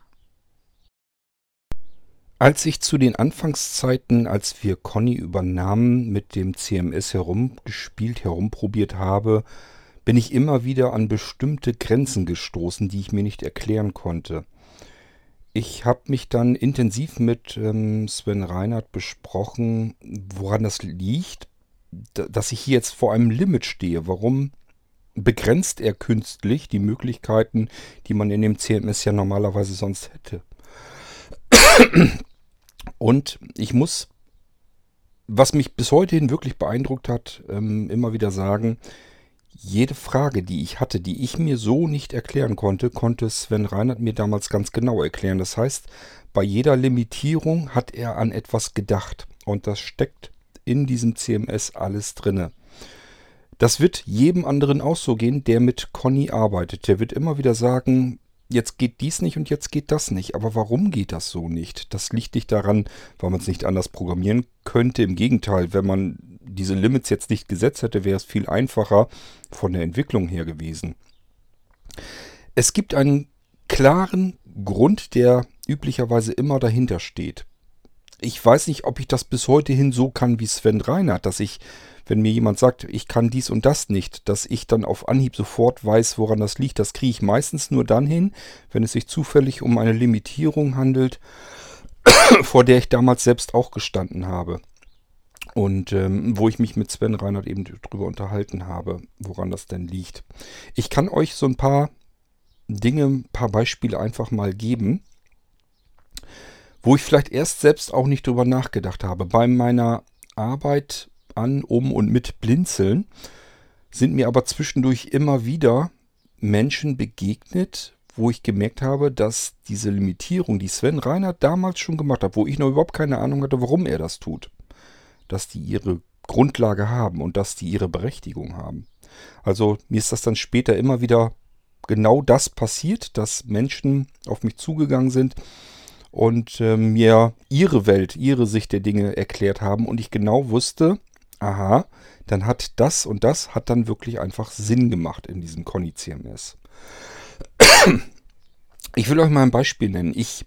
Als ich zu den Anfangszeiten, als wir Conny übernahmen, mit dem CMS herumgespielt, herumprobiert habe, bin ich immer wieder an bestimmte Grenzen gestoßen, die ich mir nicht erklären konnte. Ich habe mich dann intensiv mit ähm, Sven Reinhardt besprochen, woran das liegt, dass ich hier jetzt vor einem Limit stehe. Warum begrenzt er künstlich die Möglichkeiten, die man in dem CMS ja normalerweise sonst hätte. Und ich muss, was mich bis heute hin wirklich beeindruckt hat, ähm, immer wieder sagen, jede Frage, die ich hatte, die ich mir so nicht erklären konnte, konnte Sven Reinhardt mir damals ganz genau erklären. Das heißt, bei jeder Limitierung hat er an etwas gedacht. Und das steckt in diesem CMS alles drinne. Das wird jedem anderen auch so gehen, der mit Conny arbeitet. Der wird immer wieder sagen, jetzt geht dies nicht und jetzt geht das nicht. Aber warum geht das so nicht? Das liegt nicht daran, weil man es nicht anders programmieren könnte. Im Gegenteil, wenn man diese Limits jetzt nicht gesetzt hätte, wäre es viel einfacher von der Entwicklung her gewesen. Es gibt einen klaren Grund, der üblicherweise immer dahinter steht. Ich weiß nicht, ob ich das bis heute hin so kann wie Sven Reinhardt, dass ich wenn mir jemand sagt, ich kann dies und das nicht, dass ich dann auf Anhieb sofort weiß, woran das liegt. Das kriege ich meistens nur dann hin, wenn es sich zufällig um eine Limitierung handelt, vor der ich damals selbst auch gestanden habe. Und ähm, wo ich mich mit Sven Reinhardt eben drüber unterhalten habe, woran das denn liegt. Ich kann euch so ein paar Dinge, ein paar Beispiele einfach mal geben, wo ich vielleicht erst selbst auch nicht drüber nachgedacht habe. Bei meiner Arbeit an, um und mit Blinzeln sind mir aber zwischendurch immer wieder Menschen begegnet, wo ich gemerkt habe, dass diese Limitierung, die Sven Reinhardt damals schon gemacht hat, wo ich noch überhaupt keine Ahnung hatte, warum er das tut, dass die ihre Grundlage haben und dass die ihre Berechtigung haben. Also mir ist das dann später immer wieder genau das passiert, dass Menschen auf mich zugegangen sind und äh, mir ihre Welt, ihre Sicht der Dinge erklärt haben und ich genau wusste, aha, dann hat das und das hat dann wirklich einfach Sinn gemacht in diesem Conny CMS. Ich will euch mal ein Beispiel nennen. Ich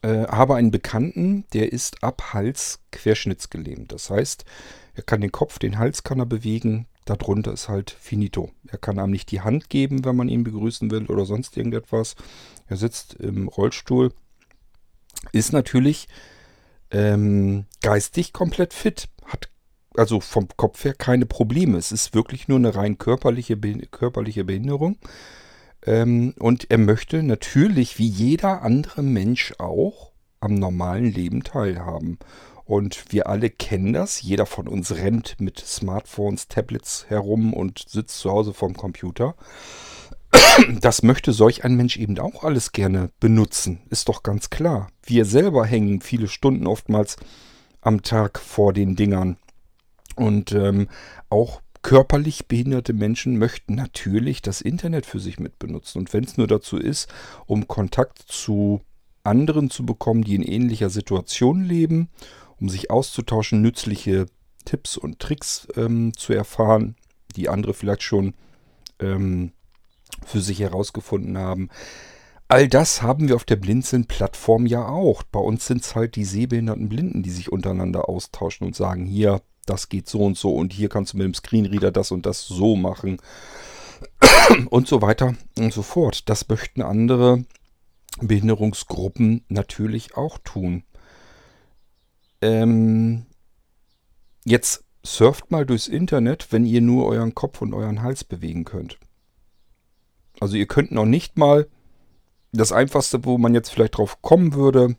äh, habe einen Bekannten, der ist ab Hals querschnittsgelähmt. Das heißt, er kann den Kopf, den Hals kann er bewegen, darunter ist halt finito. Er kann einem nicht die Hand geben, wenn man ihn begrüßen will oder sonst irgendetwas. Er sitzt im Rollstuhl, ist natürlich ähm, geistig komplett fit, also vom Kopf her keine Probleme. Es ist wirklich nur eine rein körperliche, körperliche Behinderung. Ähm, und er möchte natürlich, wie jeder andere Mensch auch, am normalen Leben teilhaben. Und wir alle kennen das. Jeder von uns rennt mit Smartphones, Tablets herum und sitzt zu Hause vorm Computer. Das möchte solch ein Mensch eben auch alles gerne benutzen. Ist doch ganz klar. Wir selber hängen viele Stunden oftmals am Tag vor den Dingern. Und ähm, auch körperlich behinderte Menschen möchten natürlich das Internet für sich mitbenutzen. Und wenn es nur dazu ist, um Kontakt zu anderen zu bekommen, die in ähnlicher Situation leben, um sich auszutauschen, nützliche Tipps und Tricks ähm, zu erfahren, die andere vielleicht schon ähm, für sich herausgefunden haben. All das haben wir auf der Blinzeln-Plattform ja auch. Bei uns sind es halt die sehbehinderten Blinden, die sich untereinander austauschen und sagen, hier, das geht so und so und hier kannst du mit dem Screenreader das und das so machen und so weiter und so fort. Das möchten andere Behinderungsgruppen natürlich auch tun. Ähm, jetzt surft mal durchs Internet, wenn ihr nur euren Kopf und euren Hals bewegen könnt. Also ihr könnt noch nicht mal das Einfachste, wo man jetzt vielleicht drauf kommen würde,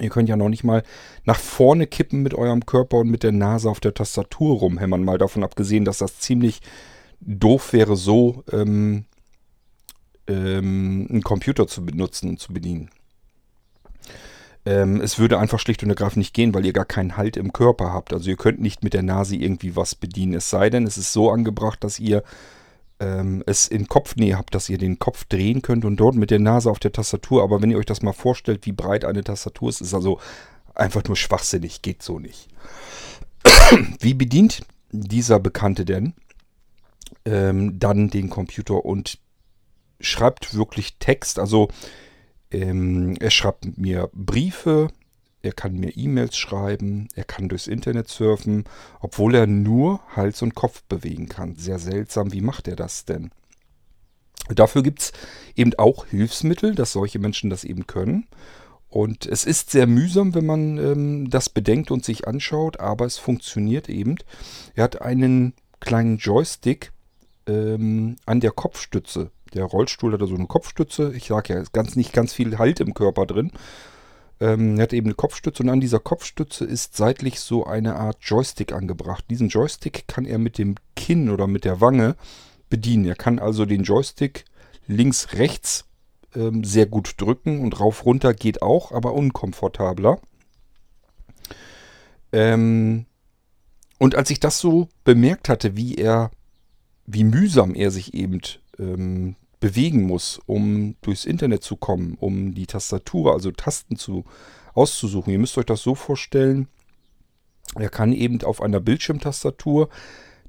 Ihr könnt ja noch nicht mal nach vorne kippen mit eurem Körper und mit der Nase auf der Tastatur rumhämmern. Mal davon abgesehen, dass das ziemlich doof wäre, so ähm, ähm, einen Computer zu benutzen und zu bedienen. Ähm, es würde einfach schlicht und ergreifend nicht gehen, weil ihr gar keinen Halt im Körper habt. Also ihr könnt nicht mit der Nase irgendwie was bedienen. Es sei denn, es ist so angebracht, dass ihr ähm, es in Kopfnähe habt, dass ihr den Kopf drehen könnt und dort mit der Nase auf der Tastatur. Aber wenn ihr euch das mal vorstellt, wie breit eine Tastatur ist, ist also einfach nur schwachsinnig, geht so nicht. wie bedient dieser Bekannte denn ähm, dann den Computer und schreibt wirklich Text? Also ähm, er schreibt mir Briefe, er kann mir E-Mails schreiben, er kann durchs Internet surfen, obwohl er nur Hals und Kopf bewegen kann. Sehr seltsam, wie macht er das denn? Dafür gibt es eben auch Hilfsmittel, dass solche Menschen das eben können. Und es ist sehr mühsam, wenn man ähm, das bedenkt und sich anschaut, aber es funktioniert eben. Er hat einen kleinen Joystick ähm, an der Kopfstütze. Der Rollstuhl hat da so eine Kopfstütze. Ich sage ja, ist ganz, nicht ganz viel Halt im Körper drin. Ähm, er hat eben eine Kopfstütze und an dieser Kopfstütze ist seitlich so eine Art Joystick angebracht. Diesen Joystick kann er mit dem Kinn oder mit der Wange bedienen. Er kann also den Joystick links, rechts ähm, sehr gut drücken und rauf, runter geht auch, aber unkomfortabler. Ähm, und als ich das so bemerkt hatte, wie er, wie mühsam er sich eben ähm, bewegen muss, um durchs Internet zu kommen, um die Tastatur, also Tasten zu auszusuchen. Ihr müsst euch das so vorstellen, er kann eben auf einer Bildschirmtastatur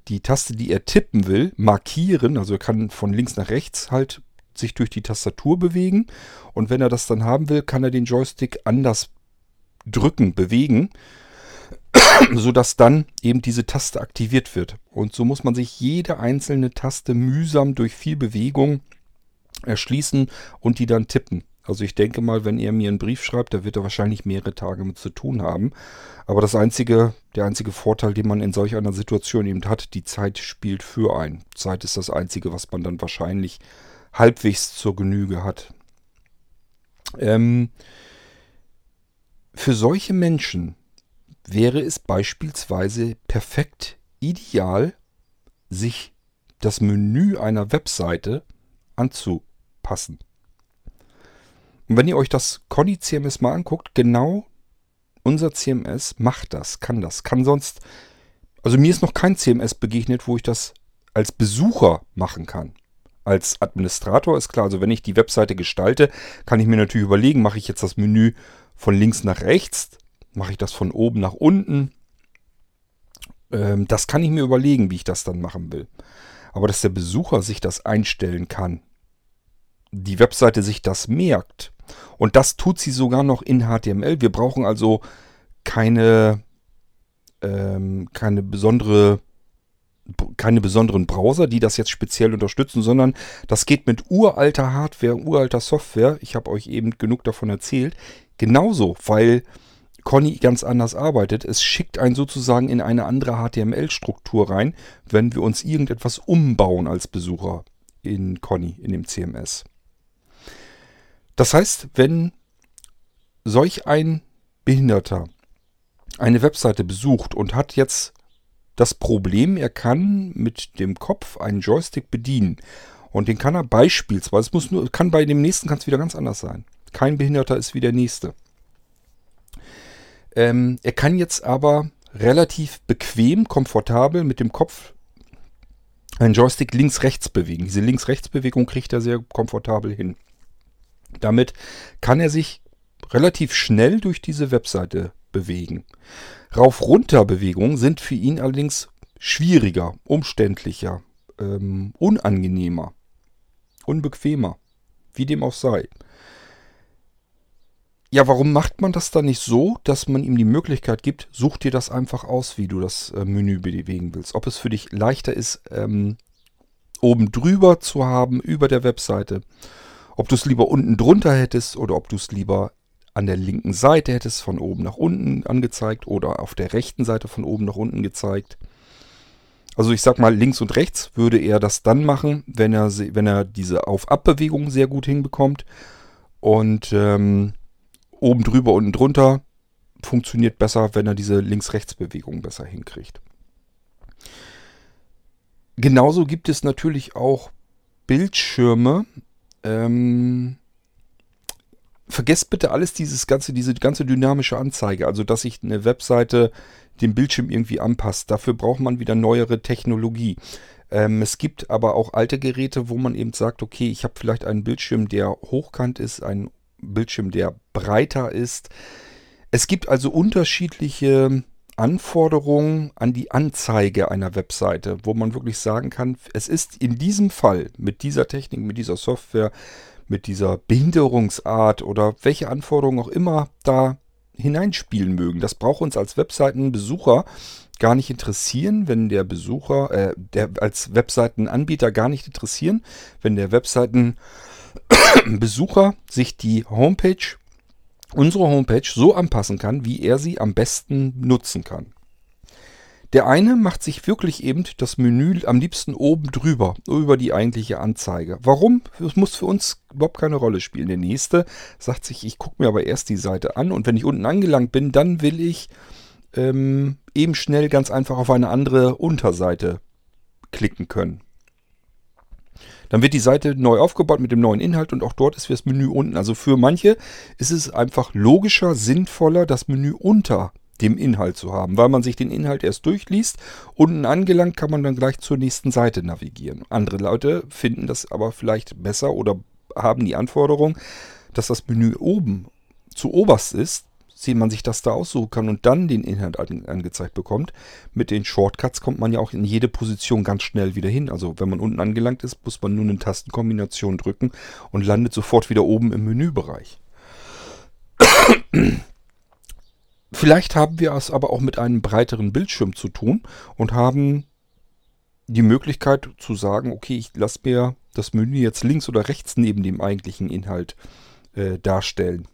die Taste, die er tippen will, markieren. Also er kann von links nach rechts halt sich durch die Tastatur bewegen. Und wenn er das dann haben will, kann er den Joystick anders drücken, bewegen, sodass dann eben diese Taste aktiviert wird. Und so muss man sich jede einzelne Taste mühsam durch viel Bewegung erschließen und die dann tippen. Also ich denke mal, wenn er mir einen Brief schreibt, da wird er wahrscheinlich mehrere Tage mit zu tun haben. Aber das einzige, der einzige Vorteil, den man in solch einer Situation eben hat, die Zeit spielt für einen. Zeit ist das einzige, was man dann wahrscheinlich halbwegs zur Genüge hat. Ähm, Für solche Menschen wäre es beispielsweise perfekt ideal, sich das Menü einer Webseite anzupassen. Und wenn ihr euch das Conny CMS mal anguckt, genau unser CMS macht das, kann das, kann sonst, also mir ist noch kein CMS begegnet, wo ich das als Besucher machen kann. Als Administrator ist klar, also wenn ich die Webseite gestalte, kann ich mir natürlich überlegen, mache ich jetzt das Menü von links nach rechts, mache ich das von oben nach unten. Ähm, das kann ich mir überlegen, wie ich das dann machen will. Aber dass der Besucher sich das einstellen kann, die Webseite sich das merkt, und das tut sie sogar noch in HTML. Wir brauchen also keine, ähm, keine besondere keine besonderen Browser, die das jetzt speziell unterstützen, sondern das geht mit uralter Hardware, uralter Software. Ich habe euch eben genug davon erzählt. Genauso, weil Conny ganz anders arbeitet. Es schickt einen sozusagen in eine andere HTML-Struktur rein, wenn wir uns irgendetwas umbauen als Besucher in Conny, in dem CMS. Das heißt, wenn solch ein Behinderter eine Webseite besucht und hat jetzt das Problem, er kann mit dem Kopf einen Joystick bedienen. Und den kann er beispielsweise, es muss nur, kann bei dem nächsten kann es wieder ganz anders sein. Kein Behinderter ist wie der nächste. Ähm, er kann jetzt aber relativ bequem, komfortabel mit dem Kopf einen Joystick links-rechts bewegen. Diese links-rechts-Bewegung kriegt er sehr komfortabel hin. Damit kann er sich relativ schnell durch diese Webseite bewegen. Rauf-Runter-Bewegungen sind für ihn allerdings schwieriger, umständlicher, ähm, unangenehmer, unbequemer, wie dem auch sei. Ja, warum macht man das dann nicht so, dass man ihm die Möglichkeit gibt, such dir das einfach aus, wie du das äh, Menü bewegen willst. Ob es für dich leichter ist, ähm, oben drüber zu haben, über der Webseite. Ob du es lieber unten drunter hättest oder ob du es lieber an der linken Seite hättest von oben nach unten angezeigt oder auf der rechten Seite von oben nach unten gezeigt. Also ich sag mal, links und rechts würde er das dann machen, wenn er, wenn er diese Auf-Ab-Bewegung sehr gut hinbekommt. Und ähm, oben drüber, unten drunter funktioniert besser, wenn er diese Links-Rechts-Bewegung besser hinkriegt. Genauso gibt es natürlich auch Bildschirme, ähm, vergesst bitte alles dieses ganze, diese ganze dynamische Anzeige, also dass sich eine Webseite dem Bildschirm irgendwie anpasst. Dafür braucht man wieder neuere Technologie. Ähm, es gibt aber auch alte Geräte, wo man eben sagt, okay, ich habe vielleicht einen Bildschirm, der hochkant ist, einen Bildschirm, der breiter ist. Es gibt also unterschiedliche Anforderungen an die Anzeige einer Webseite, wo man wirklich sagen kann, es ist in diesem Fall mit dieser Technik, mit dieser Software, mit dieser Behinderungsart oder welche Anforderungen auch immer da hineinspielen mögen. Das braucht uns als Webseitenbesucher gar nicht interessieren, wenn der Besucher, äh, der als Webseitenanbieter gar nicht interessieren, wenn der Webseitenbesucher sich die Homepage unsere Homepage so anpassen kann, wie er sie am besten nutzen kann. Der eine macht sich wirklich eben das Menü am liebsten oben drüber, über die eigentliche Anzeige. Warum? Das muss für uns überhaupt keine Rolle spielen. Der nächste sagt sich, ich gucke mir aber erst die Seite an und wenn ich unten angelangt bin, dann will ich ähm, eben schnell ganz einfach auf eine andere Unterseite klicken können. Dann wird die Seite neu aufgebaut mit dem neuen Inhalt und auch dort ist das Menü unten. Also für manche ist es einfach logischer, sinnvoller, das Menü unter dem Inhalt zu haben, weil man sich den Inhalt erst durchliest. Unten angelangt kann man dann gleich zur nächsten Seite navigieren. Andere Leute finden das aber vielleicht besser oder haben die Anforderung, dass das Menü oben zu oberst ist, sehen man sich das da aussuchen kann und dann den Inhalt angezeigt bekommt. Mit den Shortcuts kommt man ja auch in jede Position ganz schnell wieder hin. Also wenn man unten angelangt ist, muss man nur eine Tastenkombination drücken und landet sofort wieder oben im Menübereich. Vielleicht haben wir es aber auch mit einem breiteren Bildschirm zu tun und haben die Möglichkeit zu sagen, okay, ich lasse mir das Menü jetzt links oder rechts neben dem eigentlichen Inhalt äh, darstellen.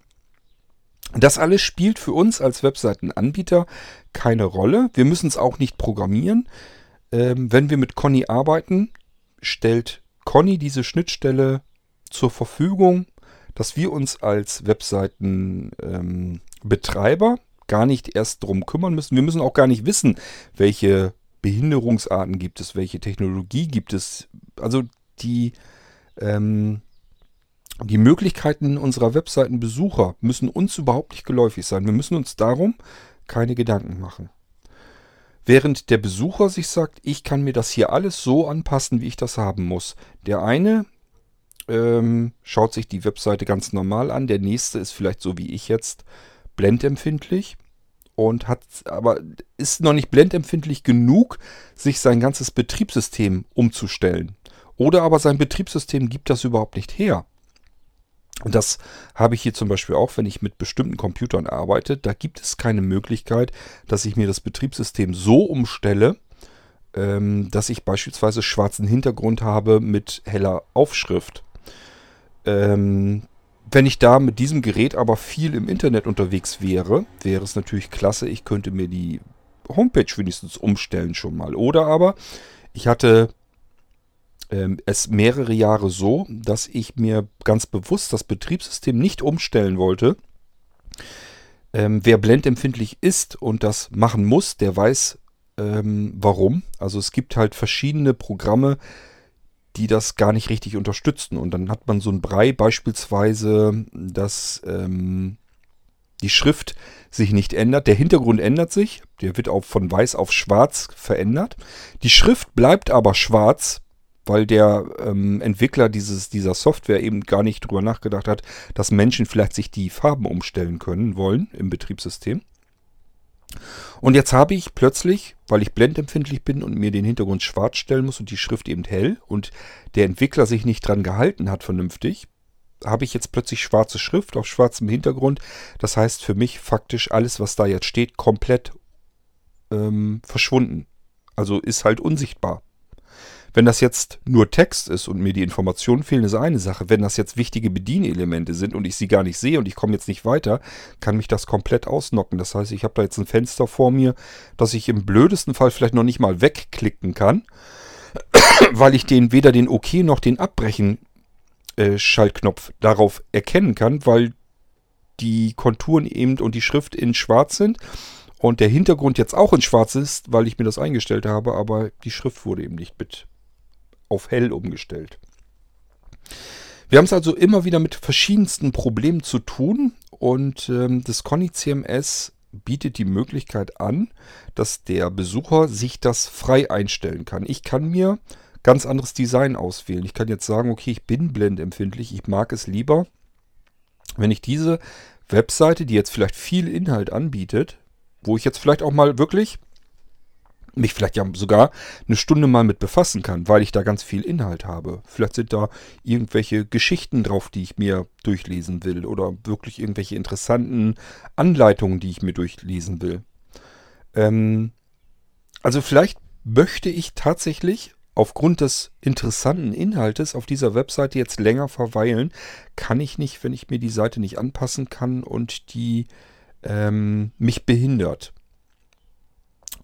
Das alles spielt für uns als Webseitenanbieter keine Rolle. Wir müssen es auch nicht programmieren. Ähm, wenn wir mit Conny arbeiten, stellt Conny diese Schnittstelle zur Verfügung. dass wir uns als Webseitenbetreiber ähm, gar nicht erst drum kümmern müssen. Wir müssen auch gar nicht wissen, welche Behinderungsarten gibt es, welche Technologie gibt es. Also die, ähm, die Möglichkeiten unserer Webseitenbesucher müssen uns überhaupt nicht geläufig sein. Wir müssen uns darum keine Gedanken machen. Während der Besucher sich sagt, ich kann mir das hier alles so anpassen, wie ich das haben muss. Der eine ähm, schaut sich die Webseite ganz normal an, der nächste ist vielleicht so wie ich jetzt blendempfindlich und hat aber ist noch nicht blendempfindlich genug, sich sein ganzes Betriebssystem umzustellen. Oder aber sein Betriebssystem gibt das überhaupt nicht her. Und das habe ich hier zum Beispiel auch, wenn ich mit bestimmten Computern arbeite. Da gibt es keine Möglichkeit, dass ich mir das Betriebssystem so umstelle, ähm, dass ich beispielsweise schwarzen Hintergrund habe mit heller Aufschrift. Ähm, wenn ich da mit diesem Gerät aber viel im Internet unterwegs wäre, wäre es natürlich klasse, ich könnte mir die Homepage wenigstens umstellen schon mal. Oder aber ich hatte es mehrere Jahre so, dass ich mir ganz bewusst das Betriebssystem nicht umstellen wollte. Ähm, wer blendempfindlich ist und das machen muss, der weiß ähm, warum. Also es gibt halt verschiedene Programme, die das gar nicht richtig unterstützen. Und dann hat man so ein Brei beispielsweise, dass ähm, die Schrift sich nicht ändert. Der Hintergrund ändert sich. Der wird auch von weiß auf schwarz verändert. Die Schrift bleibt aber schwarz, weil der ähm, Entwickler dieses, dieser Software eben gar nicht drüber nachgedacht hat, dass Menschen vielleicht sich die Farben umstellen können wollen im Betriebssystem. Und jetzt habe ich plötzlich, weil ich blendempfindlich bin und mir den Hintergrund schwarz stellen muss und die Schrift eben hell und der Entwickler sich nicht dran gehalten hat vernünftig, habe ich jetzt plötzlich schwarze Schrift auf schwarzem Hintergrund. Das heißt für mich faktisch alles, was da jetzt steht, komplett ähm, verschwunden. Also ist halt unsichtbar. Wenn das jetzt nur Text ist und mir die Informationen fehlen, ist eine Sache. Wenn das jetzt wichtige Bedienelemente sind und ich sie gar nicht sehe und ich komme jetzt nicht weiter, kann mich das komplett ausnocken. Das heißt, ich habe da jetzt ein Fenster vor mir, das ich im blödesten Fall vielleicht noch nicht mal wegklicken kann, weil ich den weder den OK noch den Abbrechen äh, Schaltknopf darauf erkennen kann, weil die Konturen eben und die Schrift in schwarz sind und der Hintergrund jetzt auch in schwarz ist, weil ich mir das eingestellt habe, aber die Schrift wurde eben nicht mit auf hell umgestellt. Wir haben es also immer wieder mit verschiedensten Problemen zu tun und ähm, das Conny CMS bietet die Möglichkeit an, dass der Besucher sich das frei einstellen kann. Ich kann mir ganz anderes Design auswählen. Ich kann jetzt sagen, okay, ich bin blendempfindlich, ich mag es lieber, wenn ich diese Webseite, die jetzt vielleicht viel Inhalt anbietet, wo ich jetzt vielleicht auch mal wirklich mich vielleicht ja sogar eine Stunde mal mit befassen kann, weil ich da ganz viel Inhalt habe. Vielleicht sind da irgendwelche Geschichten drauf, die ich mir durchlesen will oder wirklich irgendwelche interessanten Anleitungen, die ich mir durchlesen will. Ähm, also vielleicht möchte ich tatsächlich aufgrund des interessanten Inhaltes auf dieser Webseite jetzt länger verweilen. Kann ich nicht, wenn ich mir die Seite nicht anpassen kann und die ähm, mich behindert.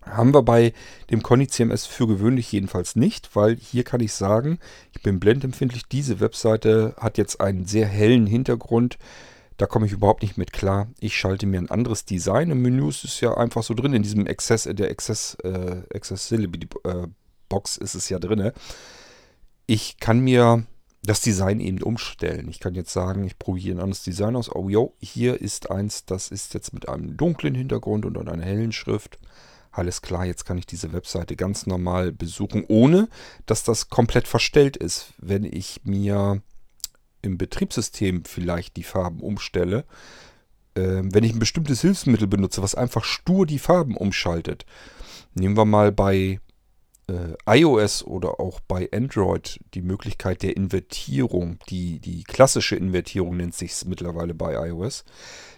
Haben wir bei dem Conny CMS für gewöhnlich jedenfalls nicht, weil hier kann ich sagen, ich bin blendempfindlich. Diese Webseite hat jetzt einen sehr hellen Hintergrund. Da komme ich überhaupt nicht mit klar. Ich schalte mir ein anderes Design. Im Menü ist es ja einfach so drin. In diesem Access, der Access, äh, Accessibility äh, Box ist es ja drin. Ich kann mir das Design eben umstellen. Ich kann jetzt sagen, ich probiere ein anderes Design aus. Oh, jo, hier ist eins, das ist jetzt mit einem dunklen Hintergrund und einer hellen Schrift alles klar, jetzt kann ich diese Webseite ganz normal besuchen, ohne dass das komplett verstellt ist. Wenn ich mir im Betriebssystem vielleicht die Farben umstelle, äh, wenn ich ein bestimmtes Hilfsmittel benutze, was einfach stur die Farben umschaltet. Nehmen wir mal bei äh, iOS oder auch bei Android die Möglichkeit der Invertierung, die, die klassische Invertierung nennt sich es mittlerweile bei iOS,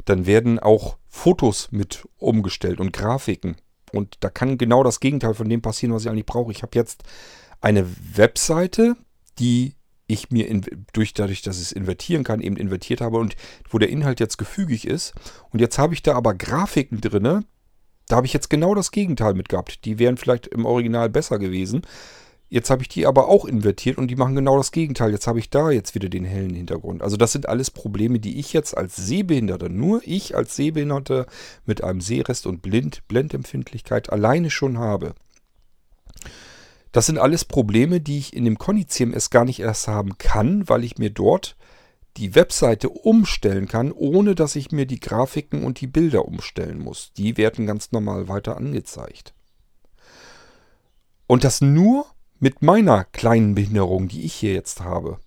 dann werden auch Fotos mit umgestellt und Grafiken. Und da kann genau das Gegenteil von dem passieren, was ich eigentlich brauche. Ich habe jetzt eine Webseite, die ich mir in, durch, dadurch, dass ich es invertieren kann, eben invertiert habe und wo der Inhalt jetzt gefügig ist. Und jetzt habe ich da aber Grafiken drin. Da habe ich jetzt genau das Gegenteil mit gehabt. Die wären vielleicht im Original besser gewesen. Jetzt habe ich die aber auch invertiert und die machen genau das Gegenteil. Jetzt habe ich da jetzt wieder den hellen Hintergrund. Also das sind alles Probleme, die ich jetzt als Sehbehinderter, nur ich als Sehbehinderter mit einem Sehrest und Blind, Blendempfindlichkeit alleine schon habe. Das sind alles Probleme, die ich in dem Conny CMS gar nicht erst haben kann, weil ich mir dort die Webseite umstellen kann, ohne dass ich mir die Grafiken und die Bilder umstellen muss. Die werden ganz normal weiter angezeigt. Und das nur mit meiner kleinen Behinderung, die ich hier jetzt habe.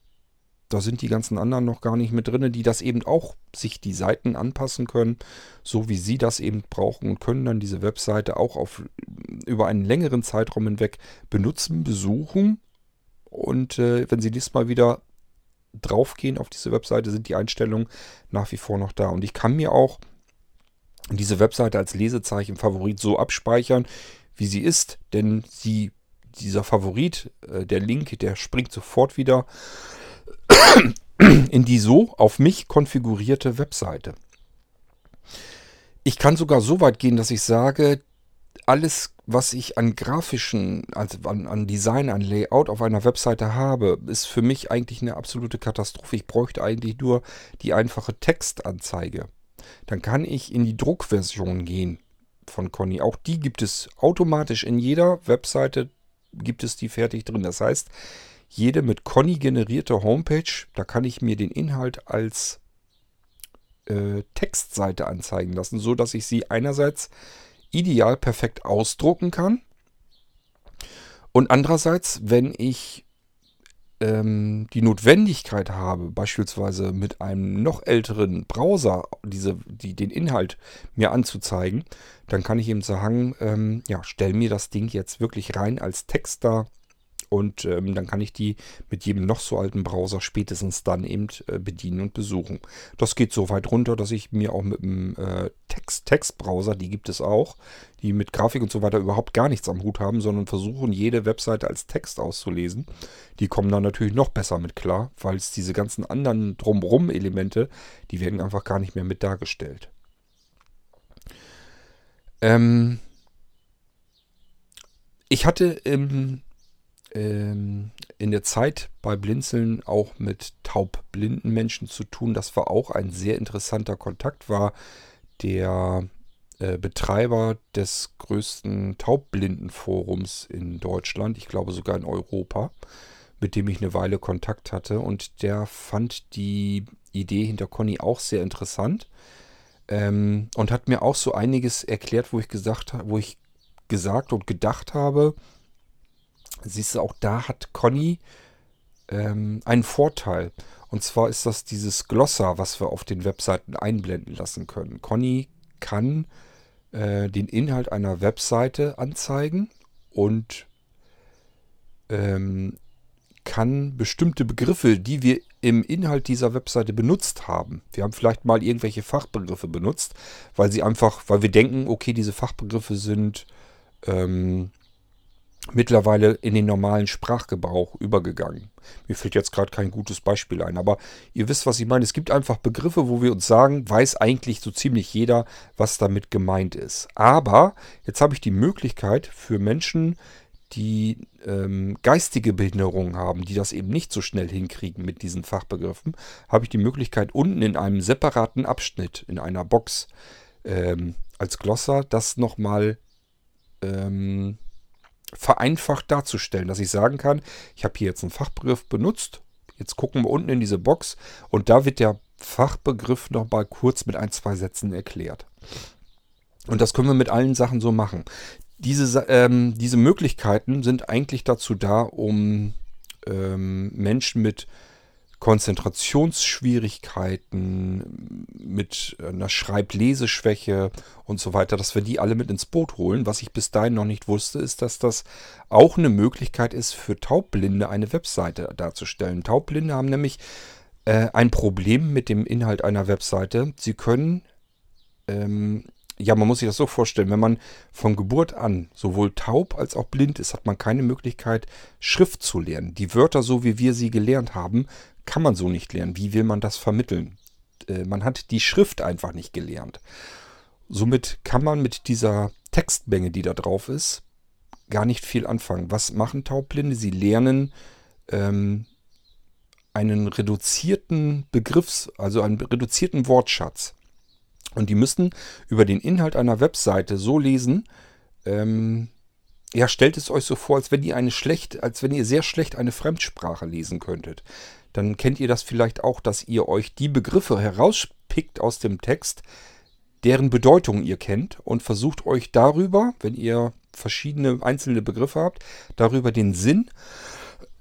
Da sind die ganzen anderen noch gar nicht mit drin, die das eben auch sich die Seiten anpassen können, so wie sie das eben brauchen und können dann diese Webseite auch auf, über einen längeren Zeitraum hinweg benutzen, besuchen. Und äh, wenn sie nächstes Mal wieder draufgehen auf diese Webseite, sind die Einstellungen nach wie vor noch da. Und ich kann mir auch diese Webseite als Lesezeichen Favorit so abspeichern, wie sie ist, denn sie dieser Favorit, äh, der Link, der springt sofort wieder in die so auf mich konfigurierte Webseite. Ich kann sogar so weit gehen, dass ich sage, alles, was ich an grafischen, also an, an, Design, an Layout auf einer Webseite habe, ist für mich eigentlich eine absolute Katastrophe. Ich bräuchte eigentlich nur die einfache Textanzeige. Dann kann ich in die Druckversion gehen von Conny. Auch die gibt es automatisch in jeder Webseite gibt es die fertig drin. Das heißt, jede mit Conny generierte Homepage, da kann ich mir den Inhalt als äh, Textseite anzeigen lassen, so dass ich sie einerseits ideal perfekt ausdrucken kann und andererseits, wenn ich ähm, die Notwendigkeit habe, beispielsweise mit einem noch älteren Browser diese, die, den Inhalt mir anzuzeigen, dann kann ich eben sagen, ähm, ja, stell mir das Ding jetzt wirklich rein als Text da und ähm, dann kann ich die mit jedem noch so alten Browser spätestens dann eben äh, bedienen und besuchen. Das geht so weit runter, dass ich mir auch mit dem äh, Text, Textbrowser, die gibt es auch, die mit Grafik und so weiter überhaupt gar nichts am Hut haben, sondern versuchen jede Webseite als Text auszulesen. Die kommen dann natürlich noch besser mit klar, weil es diese ganzen anderen drumrum Elemente, die werden einfach gar nicht mehr mit dargestellt. Ähm, ich hatte im ähm, in der Zeit bei Blinzeln auch mit taubblinden Menschen zu tun. Das war auch ein sehr interessanter Kontakt, war der äh, Betreiber des größten Taubblindenforums in Deutschland, ich glaube sogar in Europa, mit dem ich eine Weile Kontakt hatte. Und der fand die Idee hinter Conny auch sehr interessant ähm, und hat mir auch so einiges erklärt, wo ich gesagt, wo ich gesagt und gedacht habe, siehst du, auch da hat Conny ähm, einen Vorteil. Und zwar ist das dieses Glossar, was wir auf den Webseiten einblenden lassen können. Conny kann äh, den Inhalt einer Webseite anzeigen und ähm, kann bestimmte Begriffe, die wir im Inhalt dieser Webseite benutzt haben. Wir haben vielleicht mal irgendwelche Fachbegriffe benutzt, weil sie einfach, weil wir denken, okay, diese Fachbegriffe sind ähm, mittlerweile in den normalen Sprachgebrauch übergegangen. Mir fällt jetzt gerade kein gutes Beispiel ein, aber ihr wisst, was ich meine. Es gibt einfach Begriffe, wo wir uns sagen, weiß eigentlich so ziemlich jeder, was damit gemeint ist. Aber jetzt habe ich die Möglichkeit für Menschen, die ähm, geistige Behinderungen haben, die das eben nicht so schnell hinkriegen mit diesen Fachbegriffen, habe ich die Möglichkeit unten in einem separaten Abschnitt, in einer Box ähm, als Glossar, das nochmal ähm, vereinfacht darzustellen, dass ich sagen kann, ich habe hier jetzt einen Fachbegriff benutzt, jetzt gucken wir unten in diese Box und da wird der Fachbegriff nochmal kurz mit ein, zwei Sätzen erklärt. Und das können wir mit allen Sachen so machen. Diese, ähm, diese Möglichkeiten sind eigentlich dazu da, um ähm, Menschen mit Konzentrationsschwierigkeiten, mit einer Schreibleseschwäche und so weiter, dass wir die alle mit ins Boot holen. Was ich bis dahin noch nicht wusste, ist, dass das auch eine Möglichkeit ist, für Taubblinde eine Webseite darzustellen. Taubblinde haben nämlich äh, ein Problem mit dem Inhalt einer Webseite. Sie können ähm, ja, man muss sich das so vorstellen, wenn man von Geburt an sowohl taub als auch blind ist, hat man keine Möglichkeit, Schrift zu lernen. Die Wörter, so wie wir sie gelernt haben, kann man so nicht lernen. Wie will man das vermitteln? Äh, man hat die Schrift einfach nicht gelernt. Somit kann man mit dieser Textmenge, die da drauf ist, gar nicht viel anfangen. Was machen Taubblinde? Sie lernen ähm, einen reduzierten Begriffs-, also einen reduzierten Wortschatz. Und die müssen über den Inhalt einer Webseite so lesen, ähm, ja, stellt es euch so vor, als wenn ihr eine schlecht, als wenn ihr sehr schlecht eine Fremdsprache lesen könntet. Dann kennt ihr das vielleicht auch, dass ihr euch die Begriffe herauspickt aus dem Text, deren Bedeutung ihr kennt und versucht euch darüber, wenn ihr verschiedene einzelne Begriffe habt, darüber den Sinn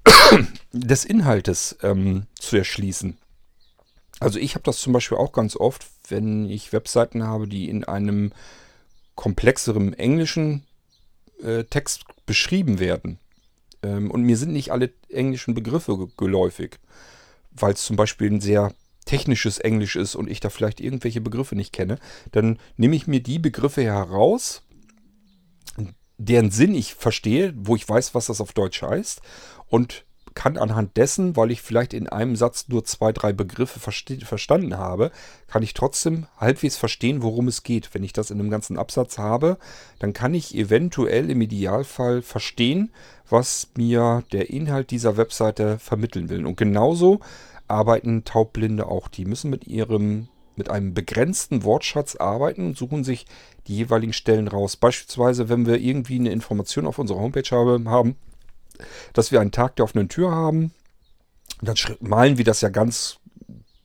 des Inhaltes ähm, zu erschließen. Also ich habe das zum Beispiel auch ganz oft, wenn ich Webseiten habe, die in einem komplexeren englischen äh, Text beschrieben werden. Ähm, und mir sind nicht alle englischen Begriffe geläufig, weil es zum Beispiel ein sehr technisches Englisch ist und ich da vielleicht irgendwelche Begriffe nicht kenne, dann nehme ich mir die Begriffe heraus, deren Sinn ich verstehe, wo ich weiß, was das auf Deutsch heißt und kann anhand dessen, weil ich vielleicht in einem Satz nur zwei, drei Begriffe verstanden habe, kann ich trotzdem halbwegs verstehen, worum es geht. Wenn ich das in einem ganzen Absatz habe, dann kann ich eventuell im Idealfall verstehen, was mir der Inhalt dieser Webseite vermitteln will. Und genauso arbeiten Taubblinde auch. Die müssen mit ihrem mit einem begrenzten Wortschatz arbeiten und suchen sich die jeweiligen Stellen raus. Beispielsweise, wenn wir irgendwie eine Information auf unserer Homepage haben, dass wir einen Tag der offenen Tür haben. Dann malen wir das ja ganz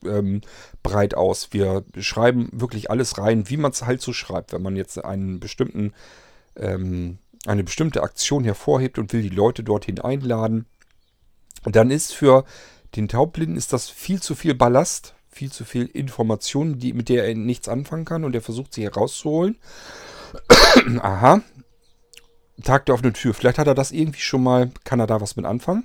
ähm, breit aus. Wir schreiben wirklich alles rein, wie man es halt so schreibt. Wenn man jetzt einen bestimmten, ähm, eine bestimmte Aktion hervorhebt und will die Leute dorthin einladen, dann ist für den Taubblinden ist das viel zu viel Ballast, viel zu viel Information, die, mit der er nichts anfangen kann und er versucht sie herauszuholen. Aha, Tag der offenen Tür. Vielleicht hat er das irgendwie schon mal, kann er da was mit anfangen.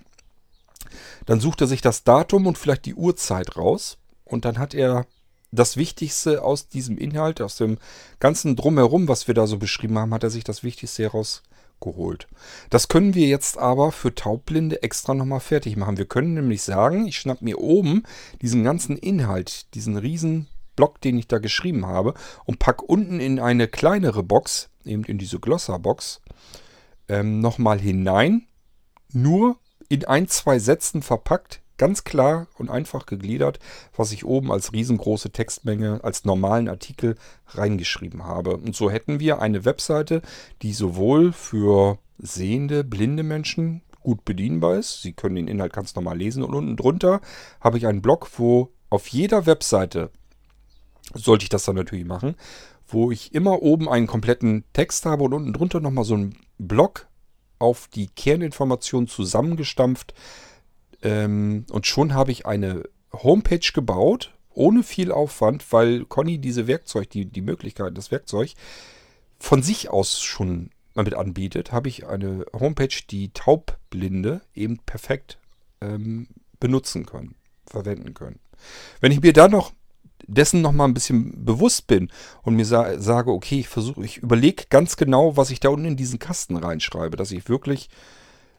Dann sucht er sich das Datum und vielleicht die Uhrzeit raus. Und dann hat er das Wichtigste aus diesem Inhalt, aus dem ganzen Drumherum, was wir da so beschrieben haben, hat er sich das Wichtigste herausgeholt. Das können wir jetzt aber für Taubblinde extra nochmal fertig machen. Wir können nämlich sagen, ich schnapp mir oben diesen ganzen Inhalt, diesen riesen Block, den ich da geschrieben habe, und pack unten in eine kleinere Box, eben in diese Glossar-Box, ähm, nochmal hinein. Nur in ein, zwei Sätzen verpackt, ganz klar und einfach gegliedert, was ich oben als riesengroße Textmenge, als normalen Artikel reingeschrieben habe. Und so hätten wir eine Webseite, die sowohl für sehende, blinde Menschen gut bedienbar ist. Sie können den Inhalt ganz normal lesen. Und unten drunter habe ich einen Blog, wo auf jeder Webseite, sollte ich das dann natürlich machen, wo ich immer oben einen kompletten Text habe und unten drunter nochmal so einen Block auf die Kerninformation zusammengestampft. Ähm, und schon habe ich eine Homepage gebaut, ohne viel Aufwand, weil Conny diese Werkzeug, die, die Möglichkeit, das Werkzeug von sich aus schon damit anbietet, habe ich eine Homepage, die Taubblinde eben perfekt ähm, benutzen können, verwenden können. Wenn ich mir da noch dessen nochmal ein bisschen bewusst bin und mir sa sage, okay, ich versuche, ich überlege ganz genau, was ich da unten in diesen Kasten reinschreibe, dass ich wirklich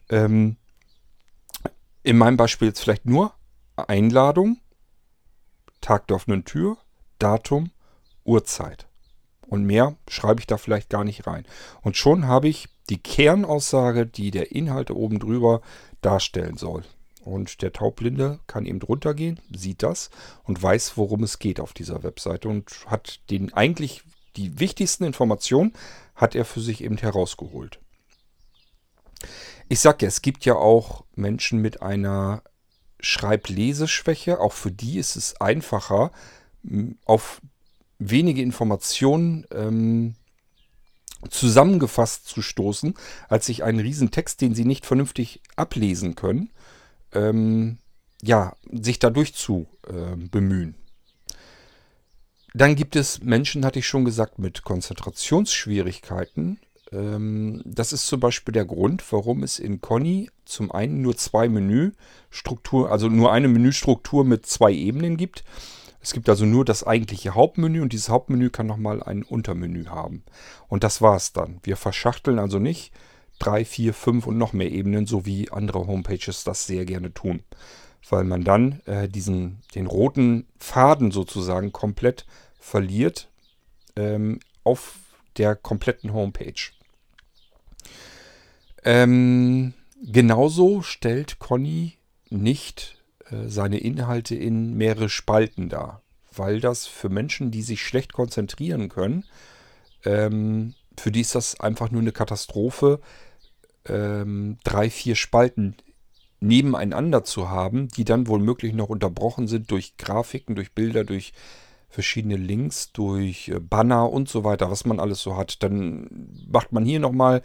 ähm, in meinem Beispiel jetzt vielleicht nur Einladung, Tag der offenen Tür, Datum, Uhrzeit. Und mehr schreibe ich da vielleicht gar nicht rein. Und schon habe ich die Kernaussage, die der Inhalt oben drüber darstellen soll. Und der Taubblinde kann eben drunter gehen, sieht das und weiß, worum es geht auf dieser Webseite und hat den eigentlich die wichtigsten Informationen hat er für sich eben herausgeholt. Ich sage ja, es gibt ja auch Menschen mit einer Schreibleseschwäche. Auch für die ist es einfacher, auf wenige Informationen ähm, zusammengefasst zu stoßen, als sich einen riesen Text, den sie nicht vernünftig ablesen können, ähm, ja, sich dadurch zu äh, bemühen. Dann gibt es Menschen, hatte ich schon gesagt, mit Konzentrationsschwierigkeiten. Ähm, das ist zum Beispiel der Grund, warum es in Conny zum einen nur zwei Menüstrukturen, also nur eine Menüstruktur mit zwei Ebenen gibt. Es gibt also nur das eigentliche Hauptmenü und dieses Hauptmenü kann nochmal ein Untermenü haben. Und das war es dann. Wir verschachteln also nicht drei, vier, fünf und noch mehr Ebenen, so wie andere Homepages das sehr gerne tun. Weil man dann äh, diesen, den roten Faden sozusagen komplett verliert ähm, auf der kompletten Homepage. Ähm, genauso stellt Conny nicht äh, seine Inhalte in mehrere Spalten dar, weil das für Menschen, die sich schlecht konzentrieren können, ähm, für die ist das einfach nur eine Katastrophe, ähm, drei, vier Spalten nebeneinander zu haben, die dann wohl möglich noch unterbrochen sind durch Grafiken, durch Bilder, durch verschiedene Links, durch äh, Banner und so weiter, was man alles so hat. Dann macht man hier nochmal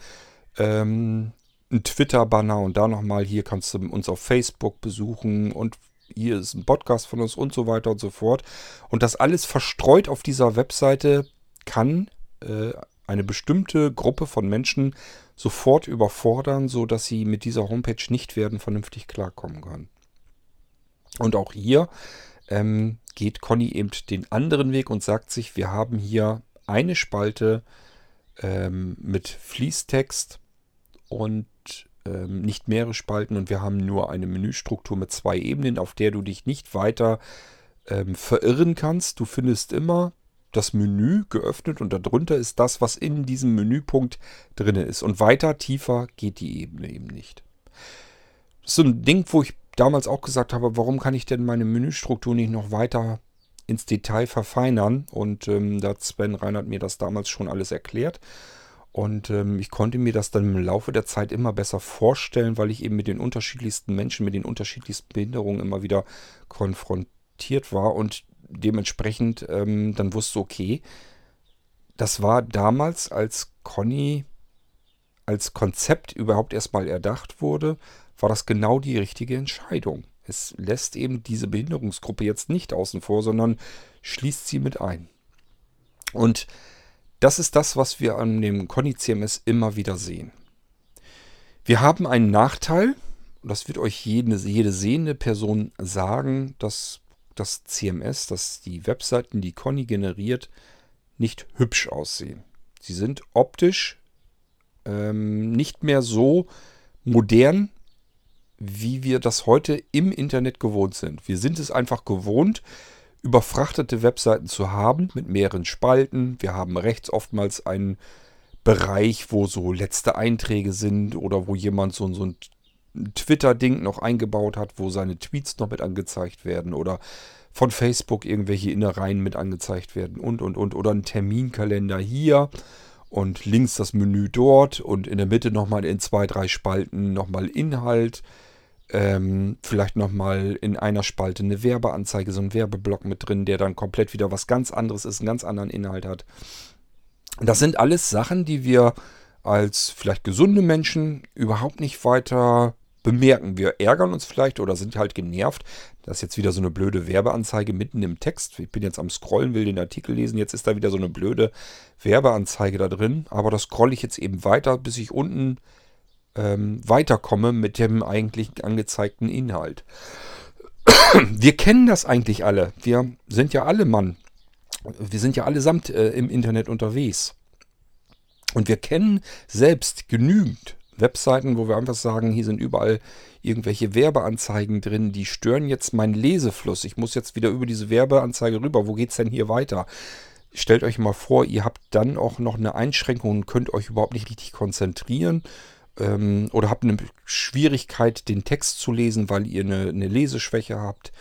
ähm, einen Twitter-Banner und da nochmal, hier kannst du uns auf Facebook besuchen und hier ist ein Podcast von uns und so weiter und so fort. Und das alles verstreut auf dieser Webseite kann äh, eine bestimmte Gruppe von Menschen sofort überfordern, sodass sie mit dieser Homepage nicht werden vernünftig klarkommen können. Und auch hier ähm, geht Conny eben den anderen Weg und sagt sich, wir haben hier eine Spalte ähm, mit Fließtext und ähm, nicht mehrere Spalten und wir haben nur eine Menüstruktur mit zwei Ebenen, auf der du dich nicht weiter ähm, verirren kannst. Du findest immer das Menü geöffnet und darunter ist das, was in diesem Menüpunkt drin ist. Und weiter, tiefer geht die Ebene eben nicht. Das ist so ein Ding, wo ich damals auch gesagt habe, warum kann ich denn meine Menüstruktur nicht noch weiter ins Detail verfeinern? Und ähm, da hat Sven Reinhardt mir das damals schon alles erklärt. Und ähm, ich konnte mir das dann im Laufe der Zeit immer besser vorstellen, weil ich eben mit den unterschiedlichsten Menschen, mit den unterschiedlichsten Behinderungen immer wieder konfrontiert war. Und dementsprechend ähm, dann wusste, okay, das war damals, als Conny als Konzept überhaupt erstmal erdacht wurde, war das genau die richtige Entscheidung. Es lässt eben diese Behinderungsgruppe jetzt nicht außen vor, sondern schließt sie mit ein. Und das ist das, was wir an dem Conny CMS immer wieder sehen. Wir haben einen Nachteil, das wird euch jede, jede sehende Person sagen, dass das CMS, dass die Webseiten, die Conny generiert, nicht hübsch aussehen. Sie sind optisch ähm, nicht mehr so modern, wie wir das heute im Internet gewohnt sind. Wir sind es einfach gewohnt, überfrachtete Webseiten zu haben mit mehreren Spalten. Wir haben rechts oftmals einen Bereich, wo so letzte Einträge sind oder wo jemand so, so ein Twitter-Ding noch eingebaut hat, wo seine Tweets noch mit angezeigt werden oder von Facebook irgendwelche Innereien mit angezeigt werden und, und, und. Oder ein Terminkalender hier und links das Menü dort und in der Mitte nochmal in zwei, drei Spalten nochmal Inhalt. Ähm, vielleicht nochmal in einer Spalte eine Werbeanzeige, so ein Werbeblock mit drin, der dann komplett wieder was ganz anderes ist, einen ganz anderen Inhalt hat. Das sind alles Sachen, die wir als vielleicht gesunde Menschen überhaupt nicht weiter bemerken. Wir ärgern uns vielleicht oder sind halt genervt. Das ist jetzt wieder so eine blöde Werbeanzeige mitten im Text. Ich bin jetzt am Scrollen, will den Artikel lesen. Jetzt ist da wieder so eine blöde Werbeanzeige da drin. Aber das scrolle ich jetzt eben weiter, bis ich unten ähm, weiterkomme mit dem eigentlich angezeigten Inhalt. Wir kennen das eigentlich alle. Wir sind ja alle Mann. Wir sind ja allesamt äh, im Internet unterwegs. Und wir kennen selbst genügend Webseiten, wo wir einfach sagen, hier sind überall irgendwelche Werbeanzeigen drin, die stören jetzt meinen Lesefluss. Ich muss jetzt wieder über diese Werbeanzeige rüber. Wo geht es denn hier weiter? Stellt euch mal vor, ihr habt dann auch noch eine Einschränkung und könnt euch überhaupt nicht richtig konzentrieren ähm, oder habt eine Schwierigkeit, den Text zu lesen, weil ihr eine, eine Leseschwäche habt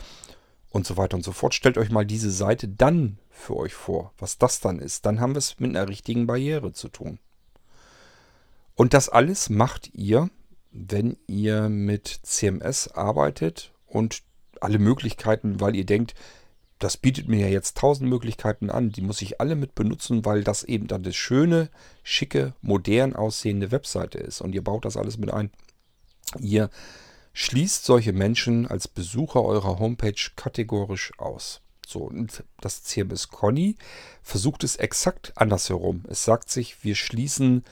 und so weiter und so fort. Stellt euch mal diese Seite dann für euch vor, was das dann ist. Dann haben wir es mit einer richtigen Barriere zu tun. Und das alles macht ihr, wenn ihr mit CMS arbeitet und alle Möglichkeiten, weil ihr denkt, das bietet mir ja jetzt tausend Möglichkeiten an, die muss ich alle mit benutzen, weil das eben dann das schöne, schicke, modern aussehende Webseite ist. Und ihr baut das alles mit ein. Ihr schließt solche Menschen als Besucher eurer Homepage kategorisch aus. So, und das CMS Conny versucht es exakt andersherum. Es sagt sich, wir schließen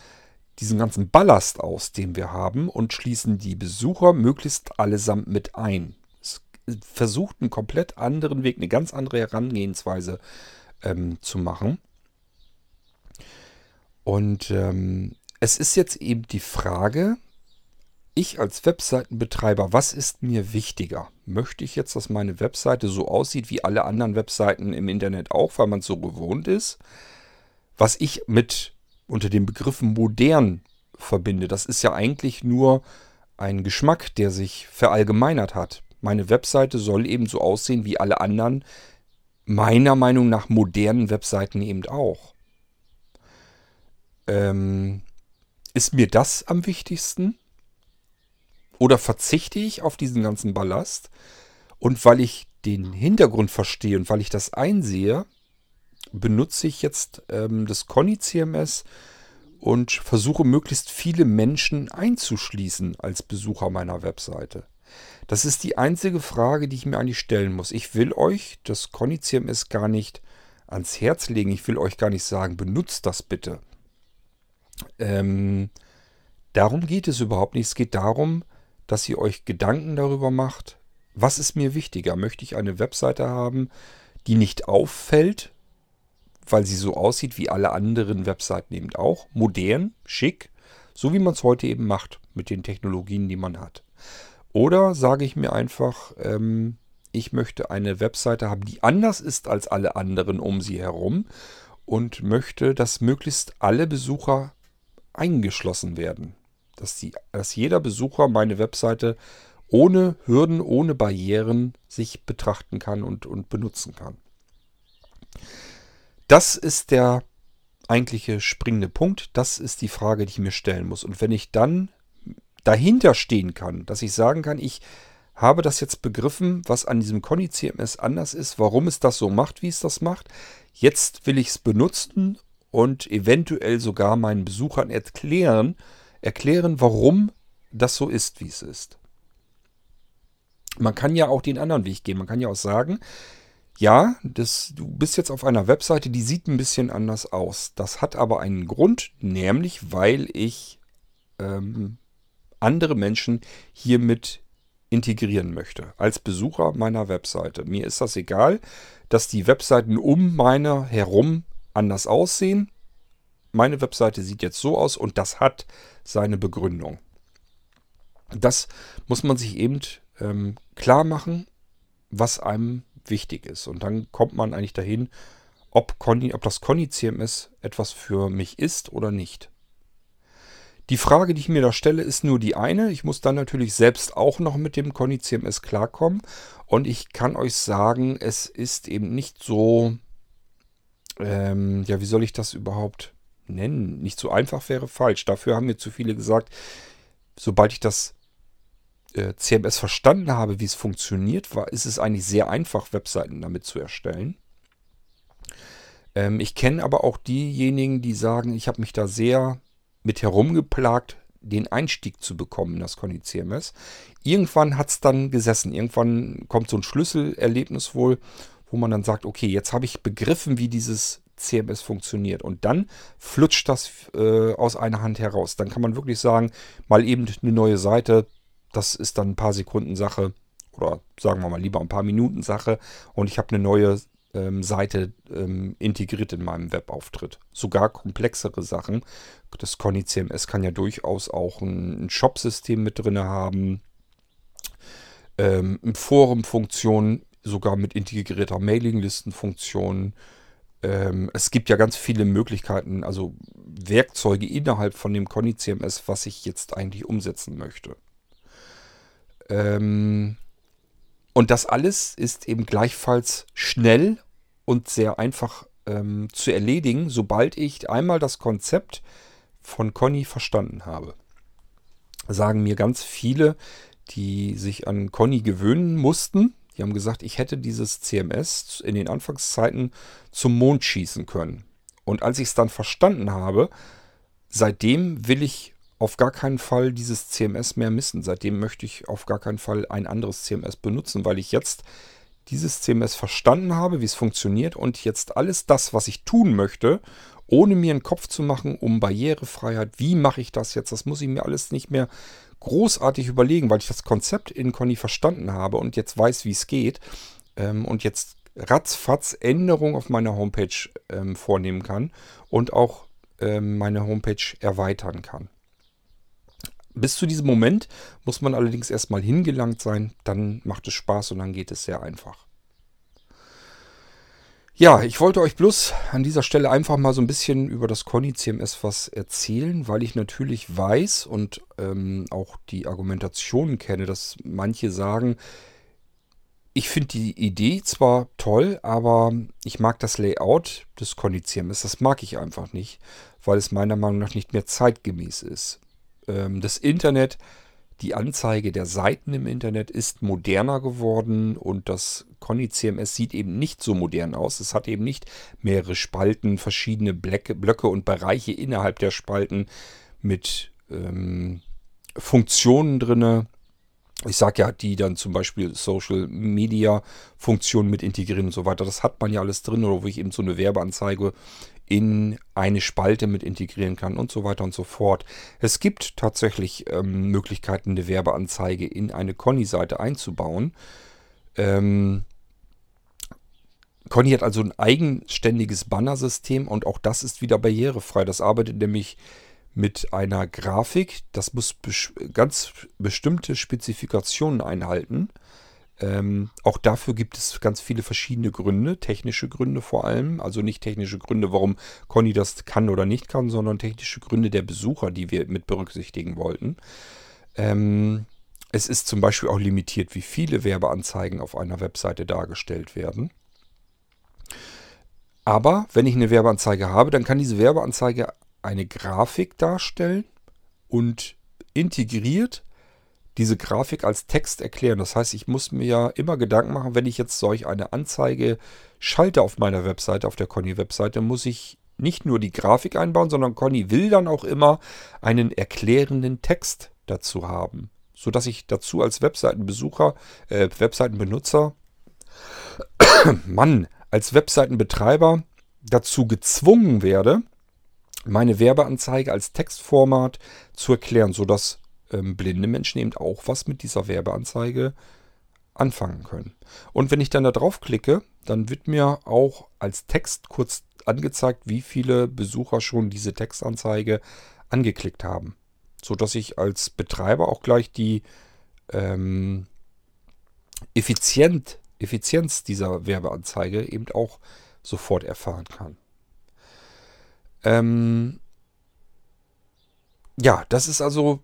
diesen ganzen Ballast aus, den wir haben, und schließen die Besucher möglichst allesamt mit ein. Es versucht einen komplett anderen Weg, eine ganz andere Herangehensweise ähm, zu machen. Und ähm, es ist jetzt eben die Frage, ich als Webseitenbetreiber, was ist mir wichtiger? Möchte ich jetzt, dass meine Webseite so aussieht wie alle anderen Webseiten im Internet auch, weil man es so gewohnt ist? Was ich mit unter dem Begriff modern verbinde. Das ist ja eigentlich nur ein Geschmack, der sich verallgemeinert hat. Meine Webseite soll eben so aussehen wie alle anderen, meiner Meinung nach modernen Webseiten eben auch. Ähm, ist mir das am wichtigsten? Oder verzichte ich auf diesen ganzen Ballast? Und weil ich den Hintergrund verstehe und weil ich das einsehe, benutze ich jetzt ähm, das Conny CMS und versuche möglichst viele Menschen einzuschließen als Besucher meiner Webseite. Das ist die einzige Frage, die ich mir eigentlich stellen muss. Ich will euch das Conny CMS gar nicht ans Herz legen. Ich will euch gar nicht sagen, benutzt das bitte. Ähm, darum geht es überhaupt nicht. Es geht darum, dass ihr euch Gedanken darüber macht, was ist mir wichtiger? Möchte ich eine Webseite haben, die nicht auffällt, weil sie so aussieht wie alle anderen Webseiten eben auch? Modern, schick, so wie man es heute eben macht mit den Technologien, die man hat. Oder sage ich mir einfach, ähm, ich möchte eine Webseite haben, die anders ist als alle anderen um sie herum und möchte, dass möglichst alle Besucher eingeschlossen werden. Dass, die, dass jeder Besucher meine Webseite ohne Hürden, ohne Barrieren sich betrachten kann und, und benutzen kann. Das ist der eigentliche springende Punkt. Das ist die Frage, die ich mir stellen muss. Und wenn ich dann dahinter stehen kann, dass ich sagen kann, ich habe das jetzt begriffen, was an diesem Conny CMS anders ist, warum es das so macht, wie es das macht. Jetzt will ich es benutzen und eventuell sogar meinen Besuchern erklären, erklären, warum das so ist, wie es ist. Man kann ja auch den anderen Weg gehen. Man kann ja auch sagen, ja, das, du bist jetzt auf einer Webseite, die sieht ein bisschen anders aus. Das hat aber einen Grund, nämlich weil ich ähm, andere Menschen hiermit integrieren möchte. Als Besucher meiner Webseite. Mir ist das egal, dass die Webseiten um meine herum anders aussehen. Meine Webseite sieht jetzt so aus und das hat seine Begründung. Das muss man sich eben ähm, klar machen, was einem wichtig ist. Und dann kommt man eigentlich dahin, ob, Conny, ob das Conny CMS etwas für mich ist oder nicht. Die Frage, die ich mir da stelle, ist nur die eine. Ich muss dann natürlich selbst auch noch mit dem Conny CMS klarkommen. Und ich kann euch sagen, es ist eben nicht so, ähm, ja, wie soll ich das überhaupt nennen? Nicht so einfach wäre falsch. Dafür haben mir zu viele gesagt, sobald ich das CMS verstanden habe, wie es funktioniert, war, ist es eigentlich sehr einfach, Webseiten damit zu erstellen. Ähm, ich kenne aber auch diejenigen, die sagen, ich habe mich da sehr mit herumgeplagt, den Einstieg zu bekommen in das Conny CMS. Irgendwann hat es dann gesessen. Irgendwann kommt so ein Schlüsselerlebnis wohl, wo man dann sagt, okay, jetzt habe ich begriffen, wie dieses CMS funktioniert. Und dann flutscht das äh, aus einer Hand heraus. Dann kann man wirklich sagen, mal eben eine neue Seite, das ist dann ein paar Sekunden Sache oder sagen wir mal lieber ein paar Minuten Sache und ich habe eine neue ähm, Seite ähm, integriert in meinem Webauftritt. Sogar komplexere Sachen. Das Conny CMS kann ja durchaus auch ein, ein Shop-System mit drin haben. Ähm, Forum-Funktion, sogar mit integrierter Mailinglistenfunktion. Ähm, es gibt ja ganz viele Möglichkeiten, also Werkzeuge innerhalb von dem Conny CMS, was ich jetzt eigentlich umsetzen möchte. Ähm, und das alles ist eben gleichfalls schnell und sehr einfach ähm, zu erledigen, sobald ich einmal das Konzept von Conny verstanden habe. Sagen mir ganz viele, die sich an Conny gewöhnen mussten. Die haben gesagt, ich hätte dieses CMS in den Anfangszeiten zum Mond schießen können. Und als ich es dann verstanden habe, seitdem will ich auf gar keinen Fall dieses CMS mehr missen. Seitdem möchte ich auf gar keinen Fall ein anderes CMS benutzen, weil ich jetzt dieses CMS verstanden habe, wie es funktioniert und jetzt alles das, was ich tun möchte, ohne mir einen Kopf zu machen um Barrierefreiheit, wie mache ich das jetzt, das muss ich mir alles nicht mehr großartig überlegen, weil ich das Konzept in Conny verstanden habe und jetzt weiß, wie es geht ähm, und jetzt ratzfatz Änderungen auf meiner Homepage ähm, vornehmen kann und auch ähm, meine Homepage erweitern kann. Bis zu diesem Moment muss man allerdings erstmal hingelangt sein, dann macht es Spaß und dann geht es sehr einfach. Ja, ich wollte euch bloß an dieser Stelle einfach mal so ein bisschen über das Conny CMS was erzählen, weil ich natürlich weiß und ähm, auch die Argumentationen kenne, dass manche sagen, ich finde die Idee zwar toll, aber ich mag das Layout des Conny CMS, das mag ich einfach nicht, weil es meiner Meinung nach nicht mehr zeitgemäß ist. Ähm, das Internet die Anzeige der Seiten im Internet ist moderner geworden und das Conny CMS sieht eben nicht so modern aus. Es hat eben nicht mehrere Spalten, verschiedene Blöcke, und Bereiche innerhalb der Spalten mit ähm, Funktionen drinne. Ich sage ja, die dann zum Beispiel Social Media Funktionen mit integrieren und so weiter. Das hat man ja alles drin oder wo ich eben so eine Werbeanzeige in eine Spalte mit integrieren kann und so weiter und so fort. Es gibt tatsächlich ähm, Möglichkeiten, eine Werbeanzeige in eine Conny-Seite einzubauen. Ähm, Conny hat also ein eigenständiges Bannersystem und auch das ist wieder barrierefrei. Das arbeitet nämlich mit einer Grafik. Das muss ganz bestimmte Spezifikationen einhalten. Ähm, auch dafür gibt es ganz viele verschiedene Gründe, technische Gründe vor allem. Also nicht technische Gründe, warum Conny das kann oder nicht kann, sondern technische Gründe der Besucher, die wir mit berücksichtigen wollten. Ähm, es ist zum Beispiel auch limitiert, wie viele Werbeanzeigen auf einer Webseite dargestellt werden. Aber wenn ich eine Werbeanzeige habe, dann kann diese Werbeanzeige eine Grafik darstellen und integriert diese Grafik als Text erklären. Das heißt, ich muss mir ja immer Gedanken machen, wenn ich jetzt solch eine Anzeige schalte auf meiner Webseite, auf der Conny-Webseite, muss ich nicht nur die Grafik einbauen, sondern Conny will dann auch immer einen erklärenden Text dazu haben, sodass ich dazu als Webseitenbesucher, äh, Webseitenbenutzer, Mann, als Webseitenbetreiber dazu gezwungen werde, meine Werbeanzeige als Textformat zu erklären, sodass ähm, blinde Menschen eben auch was mit dieser Werbeanzeige anfangen können. Und wenn ich dann da drauf klicke, dann wird mir auch als Text kurz angezeigt, wie viele Besucher schon diese Textanzeige angeklickt haben. So dass ich als Betreiber auch gleich die ähm, Effizient, Effizienz dieser Werbeanzeige eben auch sofort erfahren kann. Ähm ja, das ist also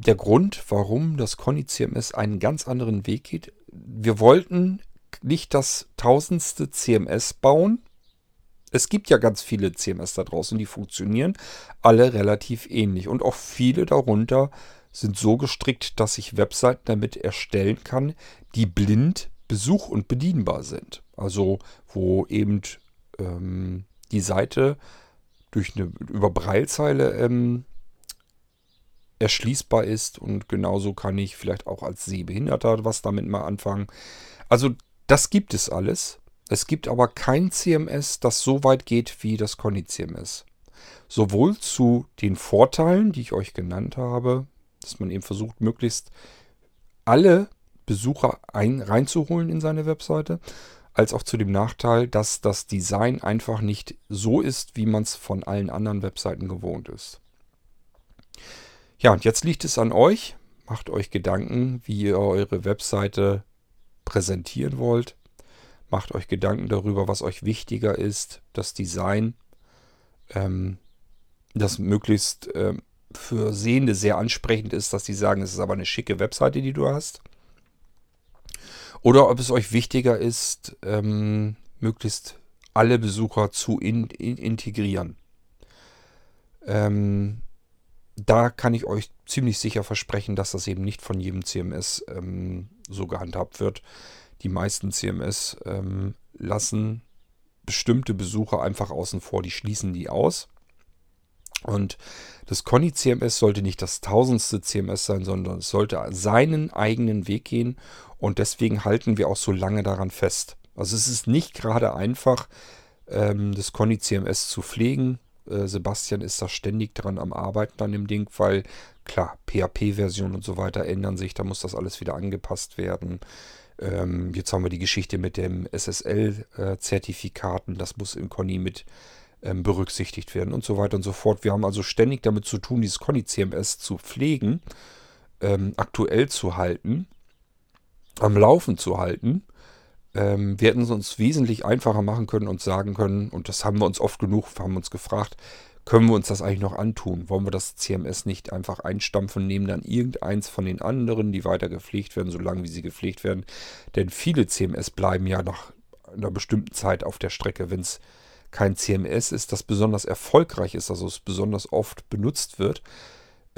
der Grund, warum das Conny CMS einen ganz anderen Weg geht. Wir wollten nicht das tausendste CMS bauen. Es gibt ja ganz viele CMS da draußen, die funktionieren alle relativ ähnlich. Und auch viele darunter sind so gestrickt, dass ich Webseiten damit erstellen kann, die blind besuch- und bedienbar sind. Also wo eben ähm, die Seite durch eine über Breilzeile ähm, erschließbar ist und genauso kann ich vielleicht auch als Sehbehinderter was damit mal anfangen. Also das gibt es alles. Es gibt aber kein CMS, das so weit geht wie das Conny CMS. Sowohl zu den Vorteilen, die ich euch genannt habe, dass man eben versucht, möglichst alle Besucher ein, reinzuholen in seine Webseite, als auch zu dem Nachteil, dass das Design einfach nicht so ist, wie man es von allen anderen Webseiten gewohnt ist. Ja, und jetzt liegt es an euch. Macht euch Gedanken, wie ihr eure Webseite präsentieren wollt. Macht euch Gedanken darüber, was euch wichtiger ist. Das Design, ähm, das möglichst ähm, für Sehende sehr ansprechend ist, dass sie sagen, es ist aber eine schicke Webseite, die du hast. Oder ob es euch wichtiger ist, ähm, möglichst alle Besucher zu in, in, integrieren. Ähm, da kann ich euch ziemlich sicher versprechen, dass das eben nicht von jedem CMS ähm, so gehandhabt wird. Die meisten CMS ähm, lassen bestimmte Besucher einfach außen vor, die schließen die aus. Und das Conny CMS sollte nicht das tausendste CMS sein, sondern es sollte seinen eigenen Weg gehen und deswegen halten wir auch so lange daran fest. Also es ist nicht gerade einfach, ähm, das Conny CMS zu pflegen. Äh, Sebastian ist da ständig dran am Arbeiten an dem Ding, weil klar, PHP-Version und so weiter ändern sich, da muss das alles wieder angepasst werden. Ähm, jetzt haben wir die Geschichte mit dem SSL-Zertifikaten, das muss in Conny mit ähm, berücksichtigt werden und so weiter und so fort. Wir haben also ständig damit zu tun, dieses Conny CMS zu pflegen, ähm, aktuell zu halten, am Laufen zu halten Ähm, wir hätten es uns wesentlich einfacher machen können und sagen können, und das haben wir uns oft genug, haben uns gefragt, können wir uns das eigentlich noch antun? Wollen wir das CMS nicht einfach einstampfen, nehmen dann irgendeins von den anderen, die weiter gepflegt werden, solange wie sie gepflegt werden? Denn viele CMS bleiben ja nach einer bestimmten Zeit auf der Strecke, wenn es kein CMS ist, das besonders erfolgreich ist, also es besonders oft benutzt wird,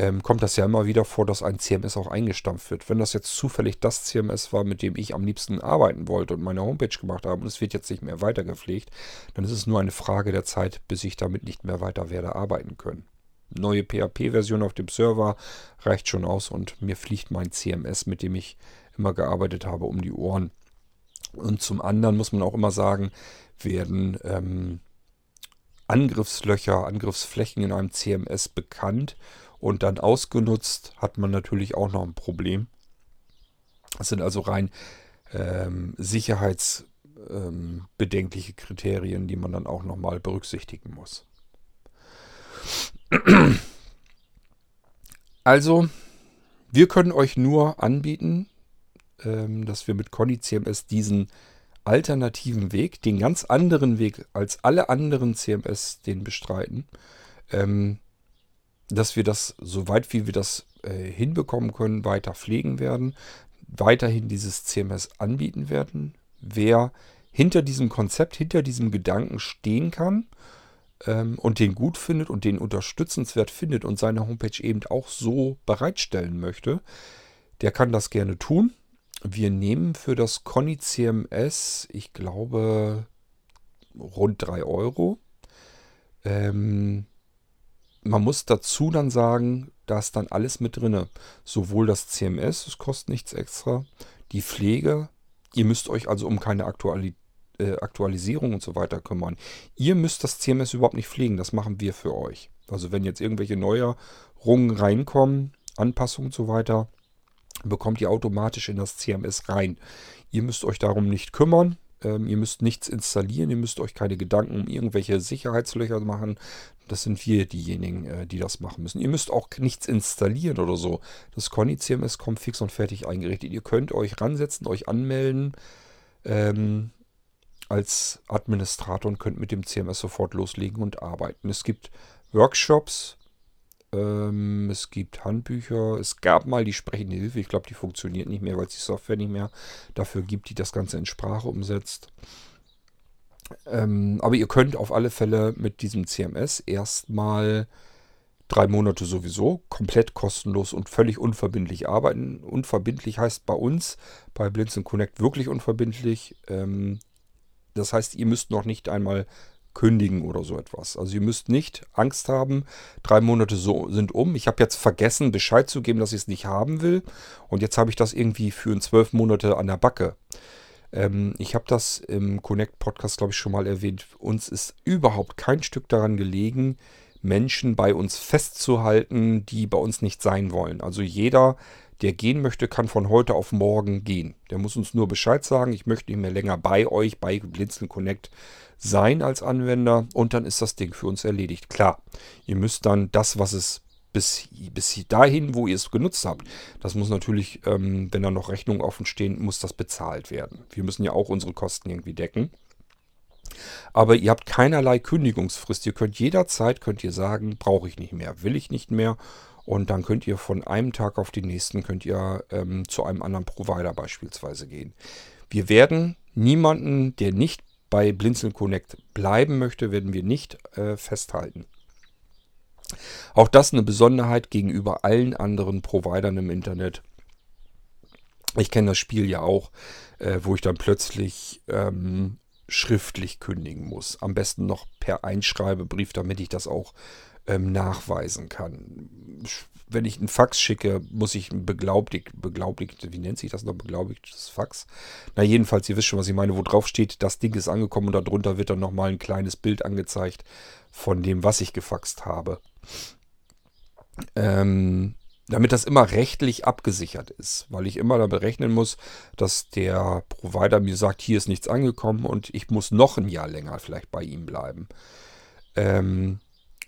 ähm, kommt das ja immer wieder vor, dass ein CMS auch eingestampft wird. Wenn das jetzt zufällig das CMS war, mit dem ich am liebsten arbeiten wollte und meine Homepage gemacht habe und es wird jetzt nicht mehr weiter gepflegt, dann ist es nur eine Frage der Zeit, bis ich damit nicht mehr weiter werde arbeiten können. Neue PHP-Version auf dem Server reicht schon aus und mir fliegt mein CMS, mit dem ich immer gearbeitet habe, um die Ohren. Und zum anderen muss man auch immer sagen, werden ähm, Angriffslöcher, Angriffsflächen in einem CMS bekannt und dann ausgenutzt, hat man natürlich auch noch ein Problem. Das sind also rein ähm, sicherheitsbedenkliche ähm, Kriterien, die man dann auch nochmal berücksichtigen muss. Also, wir können euch nur anbieten, ähm, dass wir mit Conny CMS diesen alternativen Weg, den ganz anderen Weg als alle anderen CMS den bestreiten, ähm, dass wir das, so weit wie wir das äh, hinbekommen können, weiter pflegen werden, weiterhin dieses CMS anbieten werden. Wer hinter diesem Konzept, hinter diesem Gedanken stehen kann ähm, und den gut findet und den unterstützenswert findet und seine Homepage eben auch so bereitstellen möchte, der kann das gerne tun. Wir nehmen für das Conny CMS, ich glaube, rund 3 Euro. Ähm, man muss dazu dann sagen, da ist dann alles mit drin. Sowohl das CMS, es kostet nichts extra, die Pflege, ihr müsst euch also um keine Aktuali äh, Aktualisierung und so weiter kümmern. Ihr müsst das CMS überhaupt nicht pflegen, das machen wir für euch. Also wenn jetzt irgendwelche Neuerungen reinkommen, Anpassungen und so weiter, bekommt ihr automatisch in das CMS rein. Ihr müsst euch darum nicht kümmern. Ähm, ihr müsst nichts installieren, ihr müsst euch keine Gedanken um irgendwelche Sicherheitslöcher machen. Das sind wir diejenigen, äh, die das machen müssen. Ihr müsst auch nichts installieren oder so. Das Conny CMS kommt fix und fertig eingerichtet. Ihr könnt euch ransetzen, euch anmelden ähm, als Administrator und könnt mit dem CMS sofort loslegen und arbeiten. Es gibt Workshops, ähm, es gibt Handbücher. Es gab mal die sprechende Hilfe. Ich glaube, die funktioniert nicht mehr, weil es die Software nicht mehr dafür gibt, die das Ganze in Sprache umsetzt. Ähm, aber ihr könnt auf alle Fälle mit diesem CMS erstmal drei Monate sowieso komplett kostenlos und völlig unverbindlich arbeiten. Unverbindlich heißt bei uns, bei Blinzeln Connect wirklich unverbindlich. Ähm, das heißt, ihr müsst noch nicht einmal kündigen oder so etwas. Also ihr müsst nicht Angst haben, drei Monate so sind um. Ich habe jetzt vergessen, Bescheid zu geben, dass ich es nicht haben will. Und jetzt habe ich das irgendwie für zwölf Monate an der Backe. Ähm, ich habe das im Connect Podcast, glaube ich, schon mal erwähnt. Uns ist überhaupt kein Stück daran gelegen, Menschen bei uns festzuhalten, die bei uns nicht sein wollen. Also jeder, der gehen möchte, kann von heute auf morgen gehen. Der muss uns nur Bescheid sagen, ich möchte nicht mehr länger bei euch, bei Blinzeln Connect sein als Anwender und dann ist das Ding für uns erledigt. Klar, ihr müsst dann das, was es bis, bis dahin, wo ihr es genutzt habt, das muss natürlich, ähm, wenn da noch Rechnungen offen stehen, muss das bezahlt werden. Wir müssen ja auch unsere Kosten irgendwie decken. Aber ihr habt keinerlei Kündigungsfrist. Ihr könnt jederzeit, könnt ihr sagen, brauche ich nicht mehr, will ich nicht mehr. Und dann könnt ihr von einem Tag auf den nächsten, könnt ihr ähm, zu einem anderen Provider beispielsweise gehen. Wir werden niemanden, der nicht bei Blinzeln Connect bleiben möchte, werden wir nicht äh, festhalten. Auch das eine Besonderheit gegenüber allen anderen Providern im Internet. Ich kenne das Spiel ja auch, äh, wo ich dann plötzlich ähm, schriftlich kündigen muss. Am besten noch per Einschreibebrief, damit ich das auch ähm, nachweisen kann. Wenn ich einen Fax schicke, muss ich ein beglaubigt, beglaubigt, wie nennt sich das noch, beglaubigtes Fax? Na jedenfalls, ihr wisst schon, was ich meine, wo drauf steht, das Ding ist angekommen und darunter wird dann nochmal ein kleines Bild angezeigt von dem, was ich gefaxt habe. Ähm, damit das immer rechtlich abgesichert ist, weil ich immer da berechnen muss, dass der Provider mir sagt, hier ist nichts angekommen und ich muss noch ein Jahr länger vielleicht bei ihm bleiben. Ähm,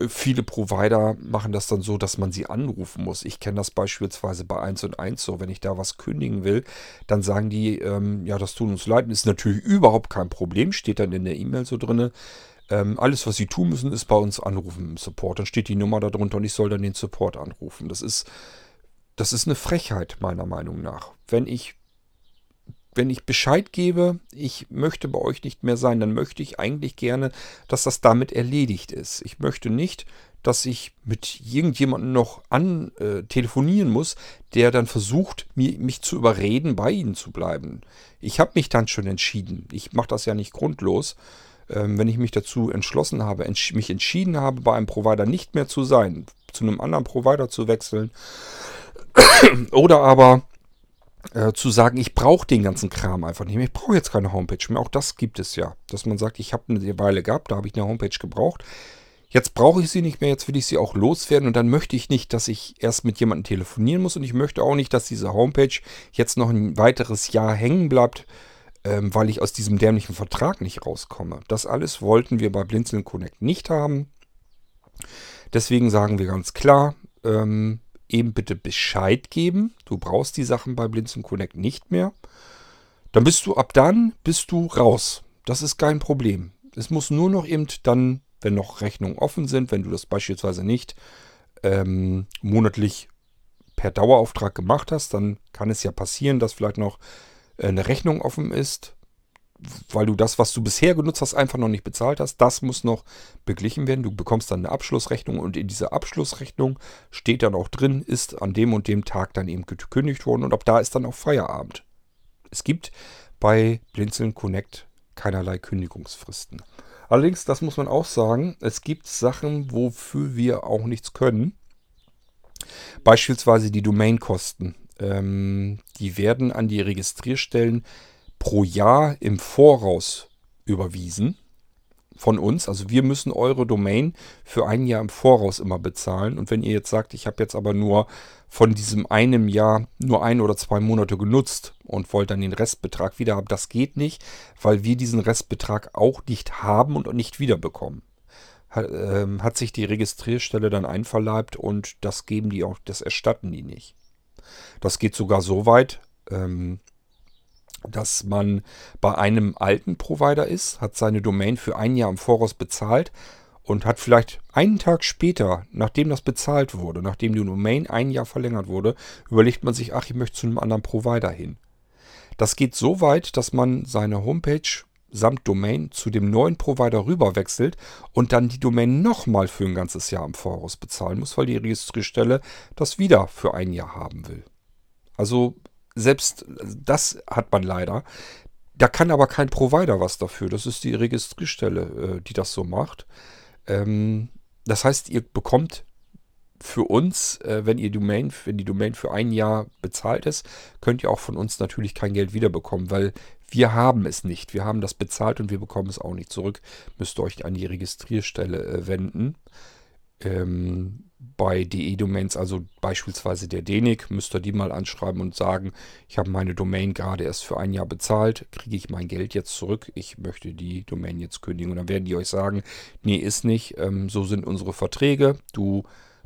Viele Provider machen das dann so, dass man sie anrufen muss. Ich kenne das beispielsweise bei 1 und 1 so. Wenn ich da was kündigen will, dann sagen die, ähm, ja, das tut uns leid. Ist natürlich überhaupt kein Problem. Steht dann in der E-Mail so drin. Ähm, alles, was sie tun müssen, ist bei uns anrufen im Support. Dann steht die Nummer darunter und ich soll dann den Support anrufen. Das ist, das ist eine Frechheit, meiner Meinung nach. Wenn ich wenn ich Bescheid gebe, ich möchte bei euch nicht mehr sein, dann möchte ich eigentlich gerne, dass das damit erledigt ist. Ich möchte nicht, dass ich mit irgendjemandem noch an äh, telefonieren muss, der dann versucht, mir, mich zu überreden, bei ihnen zu bleiben. Ich habe mich dann schon entschieden. Ich mache das ja nicht grundlos. Ähm, wenn ich mich dazu entschlossen habe, entsch mich entschieden habe, bei einem Provider nicht mehr zu sein, zu einem anderen Provider zu wechseln, oder aber äh, zu sagen, ich brauche den ganzen Kram einfach nicht mehr. Ich brauche jetzt keine Homepage mehr. Auch das gibt es ja. Dass man sagt, ich habe eine Weile gehabt, da habe ich eine Homepage gebraucht. Jetzt brauche ich sie nicht mehr, jetzt will ich sie auch loswerden und dann möchte ich nicht, dass ich erst mit jemandem telefonieren muss und ich möchte auch nicht, dass diese Homepage jetzt noch ein weiteres Jahr hängen bleibt, ähm, weil ich aus diesem dämlichen Vertrag nicht rauskomme. Das alles wollten wir bei Blinzeln Connect nicht haben. Deswegen sagen wir ganz klar, ähm, eben bitte Bescheid geben. Du brauchst die Sachen bei Blinzeln Connect nicht mehr. Dann bist du ab dann bist du raus. Das ist kein Problem. Es muss nur noch eben dann, wenn noch Rechnungen offen sind, wenn du das beispielsweise nicht ähm, monatlich per Dauerauftrag gemacht hast, dann kann es ja passieren, dass vielleicht noch eine Rechnung offen ist weil du das, was du bisher genutzt hast, einfach noch nicht bezahlt hast. Das muss noch beglichen werden. Du bekommst dann eine Abschlussrechnung und in dieser Abschlussrechnung steht dann auch drin, ist an dem und dem Tag dann eben gekündigt worden und ab da ist dann auch Feierabend. Es gibt bei Blinzeln Connect keinerlei Kündigungsfristen. Allerdings, das muss man auch sagen, es gibt Sachen, wofür wir auch nichts können. Beispielsweise die Domainkosten. Ähm, die werden an die Registrierstellen pro Jahr im Voraus überwiesen von uns. Also wir müssen eure Domain für ein Jahr im Voraus immer bezahlen. Und wenn ihr jetzt sagt, ich habe jetzt aber nur von diesem einem Jahr nur ein oder zwei Monate genutzt und wollt dann den Restbetrag wieder haben, das geht nicht, weil wir diesen Restbetrag auch nicht haben und nicht wiederbekommen. Hat, ähm, hat sich die Registrierstelle dann einverleibt und das geben die auch, das erstatten die nicht. Das geht sogar so weit, ähm, dass man bei einem alten Provider ist, hat seine Domain für ein Jahr im Voraus bezahlt und hat vielleicht einen Tag später, nachdem das bezahlt wurde, nachdem die Domain ein Jahr verlängert wurde, überlegt man sich, ach, ich möchte zu einem anderen Provider hin. Das geht so weit, dass man seine Homepage samt Domain zu dem neuen Provider rüberwechselt und dann die Domain nochmal für ein ganzes Jahr im Voraus bezahlen muss, weil die Registrierstelle das wieder für ein Jahr haben will. Also selbst das hat man leider. Da kann aber kein Provider was dafür. Das ist die Registrierstelle, äh, die das so macht. Ähm, das heißt, ihr bekommt für uns, äh, wenn ihr Domain, wenn die Domain für ein Jahr bezahlt ist, könnt ihr auch von uns natürlich kein Geld wiederbekommen, weil wir haben es nicht. Wir haben das bezahlt und wir bekommen es auch nicht zurück. Müsst ihr euch an die Registrierstelle äh, wenden. Ähm, bei DE-Domains, also beispielsweise der DENIC, müsst ihr die mal anschreiben und sagen, ich habe meine Domain gerade erst für ein Jahr bezahlt, kriege ich mein Geld jetzt zurück, ich möchte die Domain jetzt kündigen. Und dann werden die euch sagen, nee, ist nicht, ähm, so sind unsere Verträge, du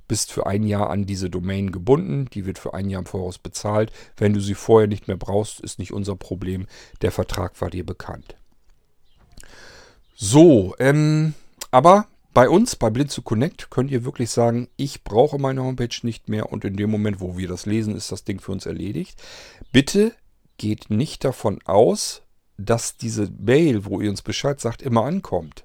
bist für ein Jahr an diese Domain gebunden, die wird für ein Jahr im Voraus bezahlt. Wenn du sie vorher nicht mehr brauchst, ist nicht unser Problem, der Vertrag war dir bekannt. So, ähm, aber bei uns, bei Blinzu Connect, könnt ihr wirklich sagen, ich brauche meine Homepage nicht mehr und in dem Moment, wo wir das lesen, ist das Ding für uns erledigt. Bitte geht nicht davon aus, dass diese Mail, wo ihr uns Bescheid sagt, immer ankommt.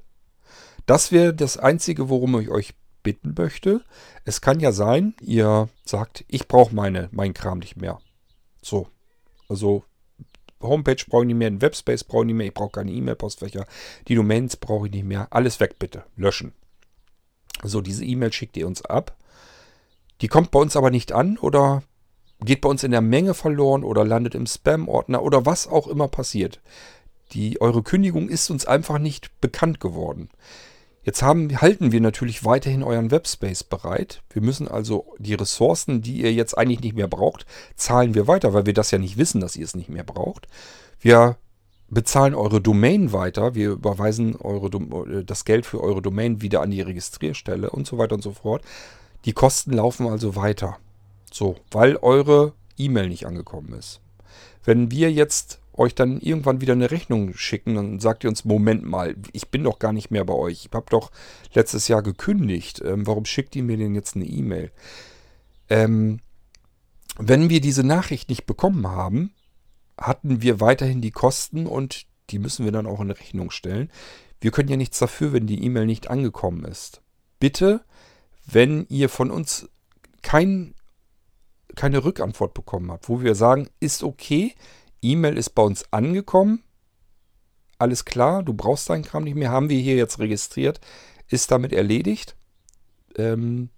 Das wäre das Einzige, worum ich euch bitten möchte. Es kann ja sein, ihr sagt, ich brauche meine, meinen Kram nicht mehr. So. Also Homepage brauche ich nicht mehr, einen Webspace brauche ich nicht mehr, ich brauche keine E-Mail-Postfächer, die Domains brauche ich nicht mehr. Alles weg bitte. Löschen. So, diese E-Mail schickt ihr uns ab. Die kommt bei uns aber nicht an oder geht bei uns in der Menge verloren oder landet im Spam-Ordner oder was auch immer passiert. Die, eure Kündigung ist uns einfach nicht bekannt geworden. Jetzt haben, halten wir natürlich weiterhin euren Webspace bereit. Wir müssen also die Ressourcen, die ihr jetzt eigentlich nicht mehr braucht, zahlen wir weiter, weil wir das ja nicht wissen, dass ihr es nicht mehr braucht. Wir bezahlen eure Domain weiter, wir überweisen eure, äh, das Geld für eure Domain wieder an die Registrierstelle und so weiter und so fort. Die Kosten laufen also weiter. So, weil eure E-Mail nicht angekommen ist. Wenn wir jetzt euch dann irgendwann wieder eine Rechnung schicken, dann sagt ihr uns, Moment mal, ich bin doch gar nicht mehr bei euch. Ich habe doch letztes Jahr gekündigt. Ähm, warum schickt ihr mir denn jetzt eine E-Mail? Ähm, wenn wir diese Nachricht nicht bekommen haben, hatten wir weiterhin die Kosten und die müssen wir dann auch in Rechnung stellen. Wir können ja nichts dafür, wenn die E-Mail nicht angekommen ist. Bitte, wenn ihr von uns kein, keine Rückantwort bekommen habt, wo wir sagen, ist okay, E-Mail ist bei uns angekommen, alles klar, du brauchst deinen Kram nicht mehr, haben wir hier jetzt registriert, ist damit erledigt. Ähm,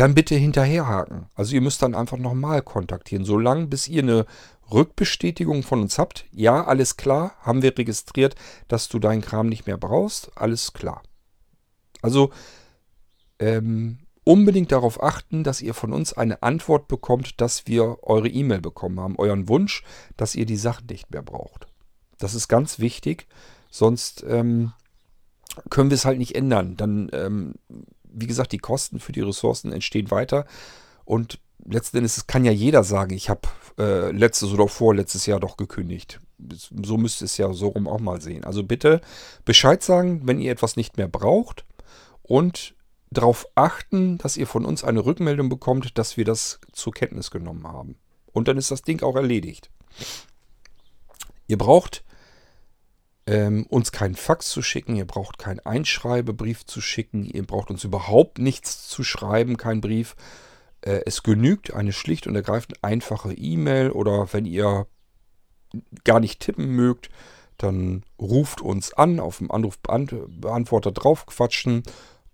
dann bitte hinterherhaken. Also ihr müsst dann einfach nochmal kontaktieren, solange bis ihr eine Rückbestätigung von uns habt. Ja, alles klar, haben wir registriert, dass du deinen Kram nicht mehr brauchst. Alles klar. Also ähm, unbedingt darauf achten, dass ihr von uns eine Antwort bekommt, dass wir eure E-Mail bekommen haben, euren Wunsch, dass ihr die Sachen nicht mehr braucht. Das ist ganz wichtig, sonst ähm, können wir es halt nicht ändern. Dann, ähm, wie gesagt, die Kosten für die Ressourcen entstehen weiter und letzten Endes kann ja jeder sagen, ich habe äh, letztes oder vorletztes Jahr doch gekündigt. So müsst ihr es ja so rum auch mal sehen. Also bitte Bescheid sagen, wenn ihr etwas nicht mehr braucht und darauf achten, dass ihr von uns eine Rückmeldung bekommt, dass wir das zur Kenntnis genommen haben. Und dann ist das Ding auch erledigt. Ihr braucht ähm, uns keinen Fax zu schicken, ihr braucht keinen Einschreibebrief zu schicken, ihr braucht uns überhaupt nichts zu schreiben, kein Brief. Äh, es genügt eine schlicht und ergreifend einfache E-Mail oder wenn ihr gar nicht tippen mögt, dann ruft uns an, auf dem Anrufbeantworter draufquatschen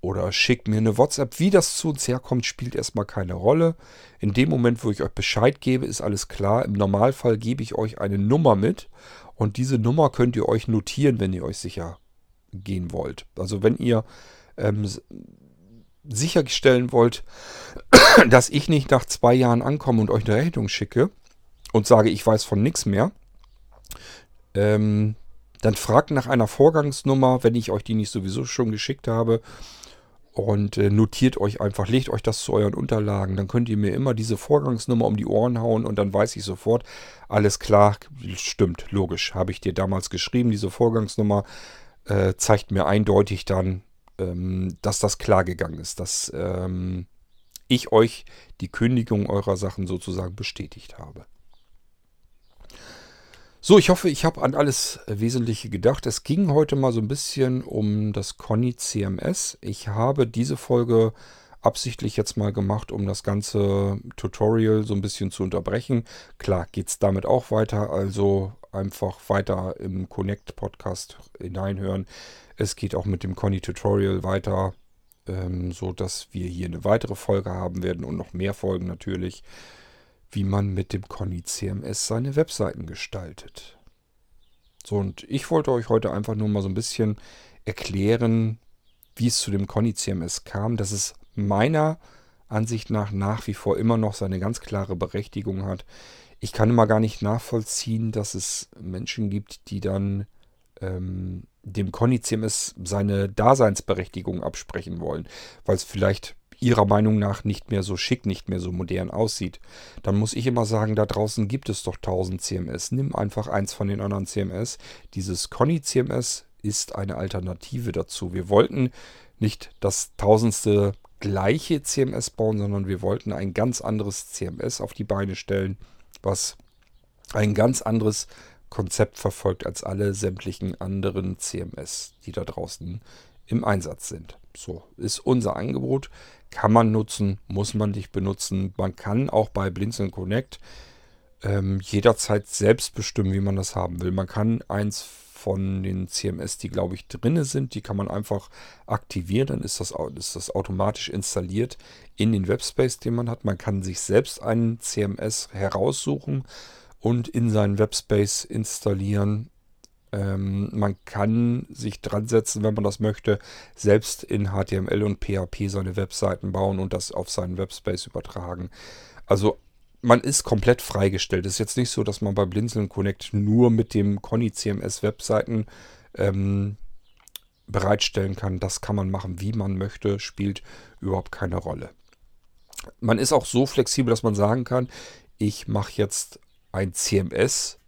oder schickt mir eine WhatsApp. Wie das zu uns herkommt, spielt erstmal keine Rolle. In dem Moment, wo ich euch Bescheid gebe, ist alles klar. Im Normalfall gebe ich euch eine Nummer mit und diese Nummer könnt ihr euch notieren, wenn ihr euch sicher gehen wollt. Also wenn ihr ähm, sicherstellen wollt, dass ich nicht nach zwei Jahren ankomme und euch eine Rechnung schicke und sage, ich weiß von nichts mehr, ähm, dann fragt nach einer Vorgangsnummer, wenn ich euch die nicht sowieso schon geschickt habe. Und äh, notiert euch einfach, legt euch das zu euren Unterlagen. Dann könnt ihr mir immer diese Vorgangsnummer um die Ohren hauen und dann weiß ich sofort, alles klar, stimmt, logisch. Habe ich dir damals geschrieben, diese Vorgangsnummer äh, zeigt mir eindeutig dann, ähm, dass das klar gegangen ist, dass ähm, ich euch die Kündigung eurer Sachen sozusagen bestätigt habe. So, ich hoffe, ich habe an alles Wesentliche gedacht. Es ging heute mal so ein bisschen um das Conny CMS. Ich habe diese Folge absichtlich jetzt mal gemacht, um das ganze Tutorial so ein bisschen zu unterbrechen. Klar, geht es damit auch weiter, also einfach weiter im Connect Podcast hineinhören. Es geht auch mit dem Conny Tutorial weiter, ähm, so dass wir hier eine weitere Folge haben werden und noch mehr Folgen natürlich, wie man mit dem Conny CMS seine Webseiten gestaltet. So, und ich wollte euch heute einfach nur mal so ein bisschen erklären, wie es zu dem Conny CMS kam, dass es meiner Ansicht nach nach wie vor immer noch seine ganz klare Berechtigung hat. Ich kann immer gar nicht nachvollziehen, dass es Menschen gibt, die dann ähm, dem Conny CMS seine Daseinsberechtigung absprechen wollen, weil es vielleicht ihrer Meinung nach nicht mehr so schick, nicht mehr so modern aussieht, dann muss ich immer sagen, da draußen gibt es doch 1000 CMS. Nimm einfach eins von den anderen CMS. Dieses Conny CMS ist eine Alternative dazu. Wir wollten nicht das tausendste gleiche CMS bauen, sondern wir wollten ein ganz anderes CMS auf die Beine stellen, was ein ganz anderes Konzept verfolgt als alle sämtlichen anderen CMS, die da draußen im Einsatz sind. So ist unser Angebot. Kann man nutzen, muss man nicht benutzen. Man kann auch bei Blinzeln Connect ähm, jederzeit selbst bestimmen, wie man das haben will. Man kann eins von den CMS, die glaube ich drinne sind, die kann man einfach aktivieren. Dann ist das, ist das automatisch installiert in den Webspace, den man hat. Man kann sich selbst einen CMS heraussuchen und in seinen Webspace installieren. Ähm, man kann sich dran setzen, wenn man das möchte, selbst in HTML und PHP seine Webseiten bauen und das auf seinen Webspace übertragen. Also man ist komplett freigestellt. Es ist jetzt nicht so, dass man bei Blinzeln Connect nur mit dem Conny CMS Webseiten ähm, bereitstellen kann. Das kann man machen, wie man möchte, spielt überhaupt keine Rolle. Man ist auch so flexibel, dass man sagen kann, ich mache jetzt ein CMS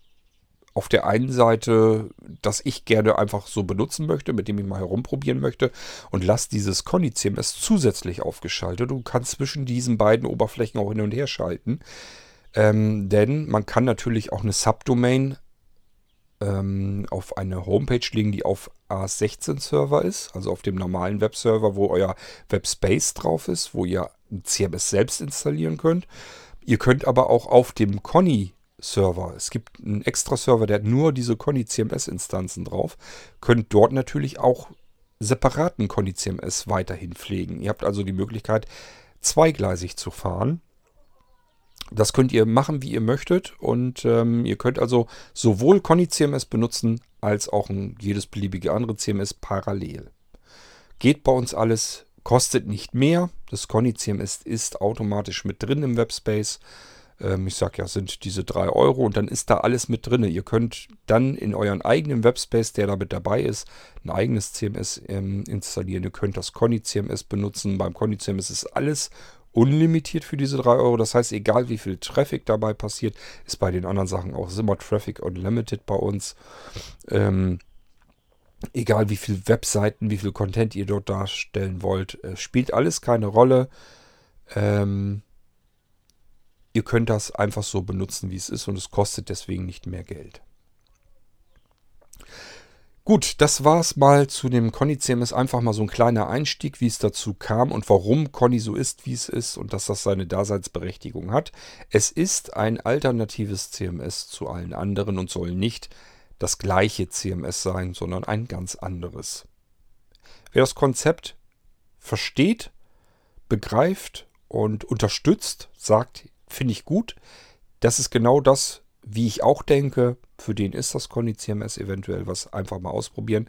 auf der einen Seite, das ich gerne einfach so benutzen möchte, mit dem ich mal herumprobieren möchte und lasse dieses Conny CMS zusätzlich aufgeschaltet. Du kannst zwischen diesen beiden Oberflächen auch hin und her schalten. Ähm, denn man kann natürlich auch eine Subdomain ähm, auf eine Homepage legen, die auf A16-Server ist, also auf dem normalen Webserver, wo euer Webspace drauf ist, wo ihr ein CMS selbst installieren könnt. Ihr könnt aber auch auf dem Conny Server. Es gibt einen extra Server, der hat nur diese Conny CMS Instanzen drauf. Könnt dort natürlich auch separaten Conny CMS weiterhin pflegen. Ihr habt also die Möglichkeit, zweigleisig zu fahren. Das könnt ihr machen, wie ihr möchtet. Und ähm, ihr könnt also sowohl Conny CMS benutzen, als auch ein, jedes beliebige andere CMS parallel. Geht bei uns alles, kostet nicht mehr. Das Conny CMS ist automatisch mit drin im Webspace. Ähm, ich sage ja, sind diese 3 Euro und dann ist da alles mit drin. Ihr könnt dann in euren eigenen Webspace, der da mit dabei ist, ein eigenes CMS ähm, installieren. Ihr könnt das Conny CMS benutzen. Beim Conny CMS ist alles unlimitiert für diese 3 Euro. Das heißt, egal wie viel Traffic dabei passiert, ist bei den anderen Sachen auch ist immer Traffic Unlimited bei uns. Ähm, egal wie viele Webseiten, wie viel Content ihr dort darstellen wollt, äh, spielt alles keine Rolle. Ähm, ihr könnt das einfach so benutzen, wie es ist und es kostet deswegen nicht mehr Geld. Gut, das war es mal zu dem Conny CMS. Einfach mal so ein kleiner Einstieg, wie es dazu kam und warum Conny so ist, wie es ist und dass das seine Daseinsberechtigung hat. Es ist ein alternatives CMS zu allen anderen und soll nicht das gleiche CMS sein, sondern ein ganz anderes. Wer das Konzept versteht, begreift und unterstützt, sagt, finde ich gut. Das ist genau das, wie ich auch denke, für den ist das Conny CMS eventuell was einfach mal ausprobieren.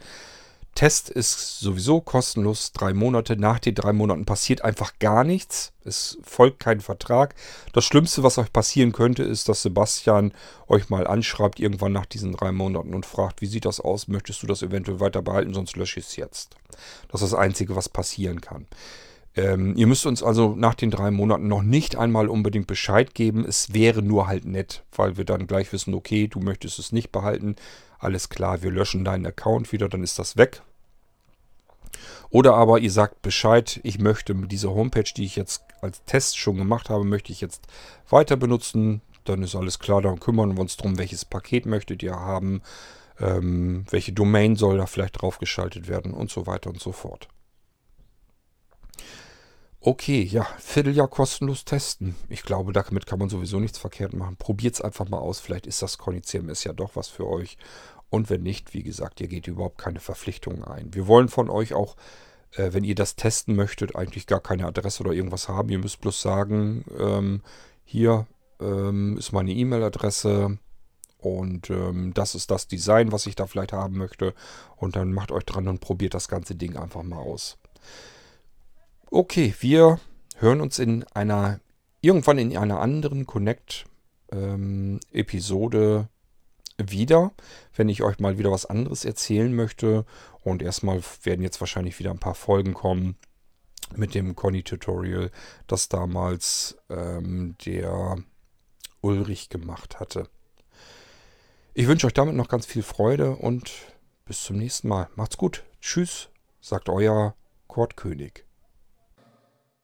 Test ist sowieso kostenlos, drei Monate. Nach den drei Monaten passiert einfach gar nichts. Es folgt kein Vertrag. Das Schlimmste, was euch passieren könnte, ist, dass Sebastian euch mal anschreibt, irgendwann nach diesen drei Monaten und fragt, wie sieht das aus? Möchtest du das eventuell weiter behalten? Sonst lösche ich es jetzt. Das ist das Einzige, was passieren kann. Ähm, ihr müsst uns also nach den drei Monaten noch nicht einmal unbedingt Bescheid geben. Es wäre nur halt nett, weil wir dann gleich wissen, okay, du möchtest es nicht behalten. Alles klar, wir löschen deinen Account wieder, dann ist das weg. Oder aber ihr sagt Bescheid, ich möchte diese Homepage, die ich jetzt als Test schon gemacht habe, möchte ich jetzt weiter benutzen. Dann ist alles klar, dann kümmern wir uns darum, welches Paket möchtet ihr haben, ähm, welche Domain soll da vielleicht draufgeschaltet werden und so weiter und so fort. Okay, ja, Vierteljahr kostenlos testen. Ich glaube, damit kann man sowieso nichts verkehrt machen. Probiert es einfach mal aus. Vielleicht ist das Conny ja doch was für euch. Und wenn nicht, wie gesagt, ihr geht überhaupt keine Verpflichtungen ein. Wir wollen von euch auch, äh, wenn ihr das testen möchtet, eigentlich gar keine Adresse oder irgendwas haben. Ihr müsst bloß sagen, ähm, hier ähm, ist meine E-Mail-Adresse und ähm, das ist das Design, was ich da vielleicht haben möchte. Und dann macht euch dran und probiert das ganze Ding einfach mal aus. Okay, wir hören uns in einer irgendwann in einer anderen Connect-Episode ähm, wieder, wenn ich euch mal wieder was anderes erzählen möchte. Und erstmal werden jetzt wahrscheinlich wieder ein paar Folgen kommen mit dem Conny-Tutorial, das damals ähm, der Ulrich gemacht hatte. Ich wünsche euch damit noch ganz viel Freude und bis zum nächsten Mal. Macht's gut. Tschüss, sagt euer Kurt König.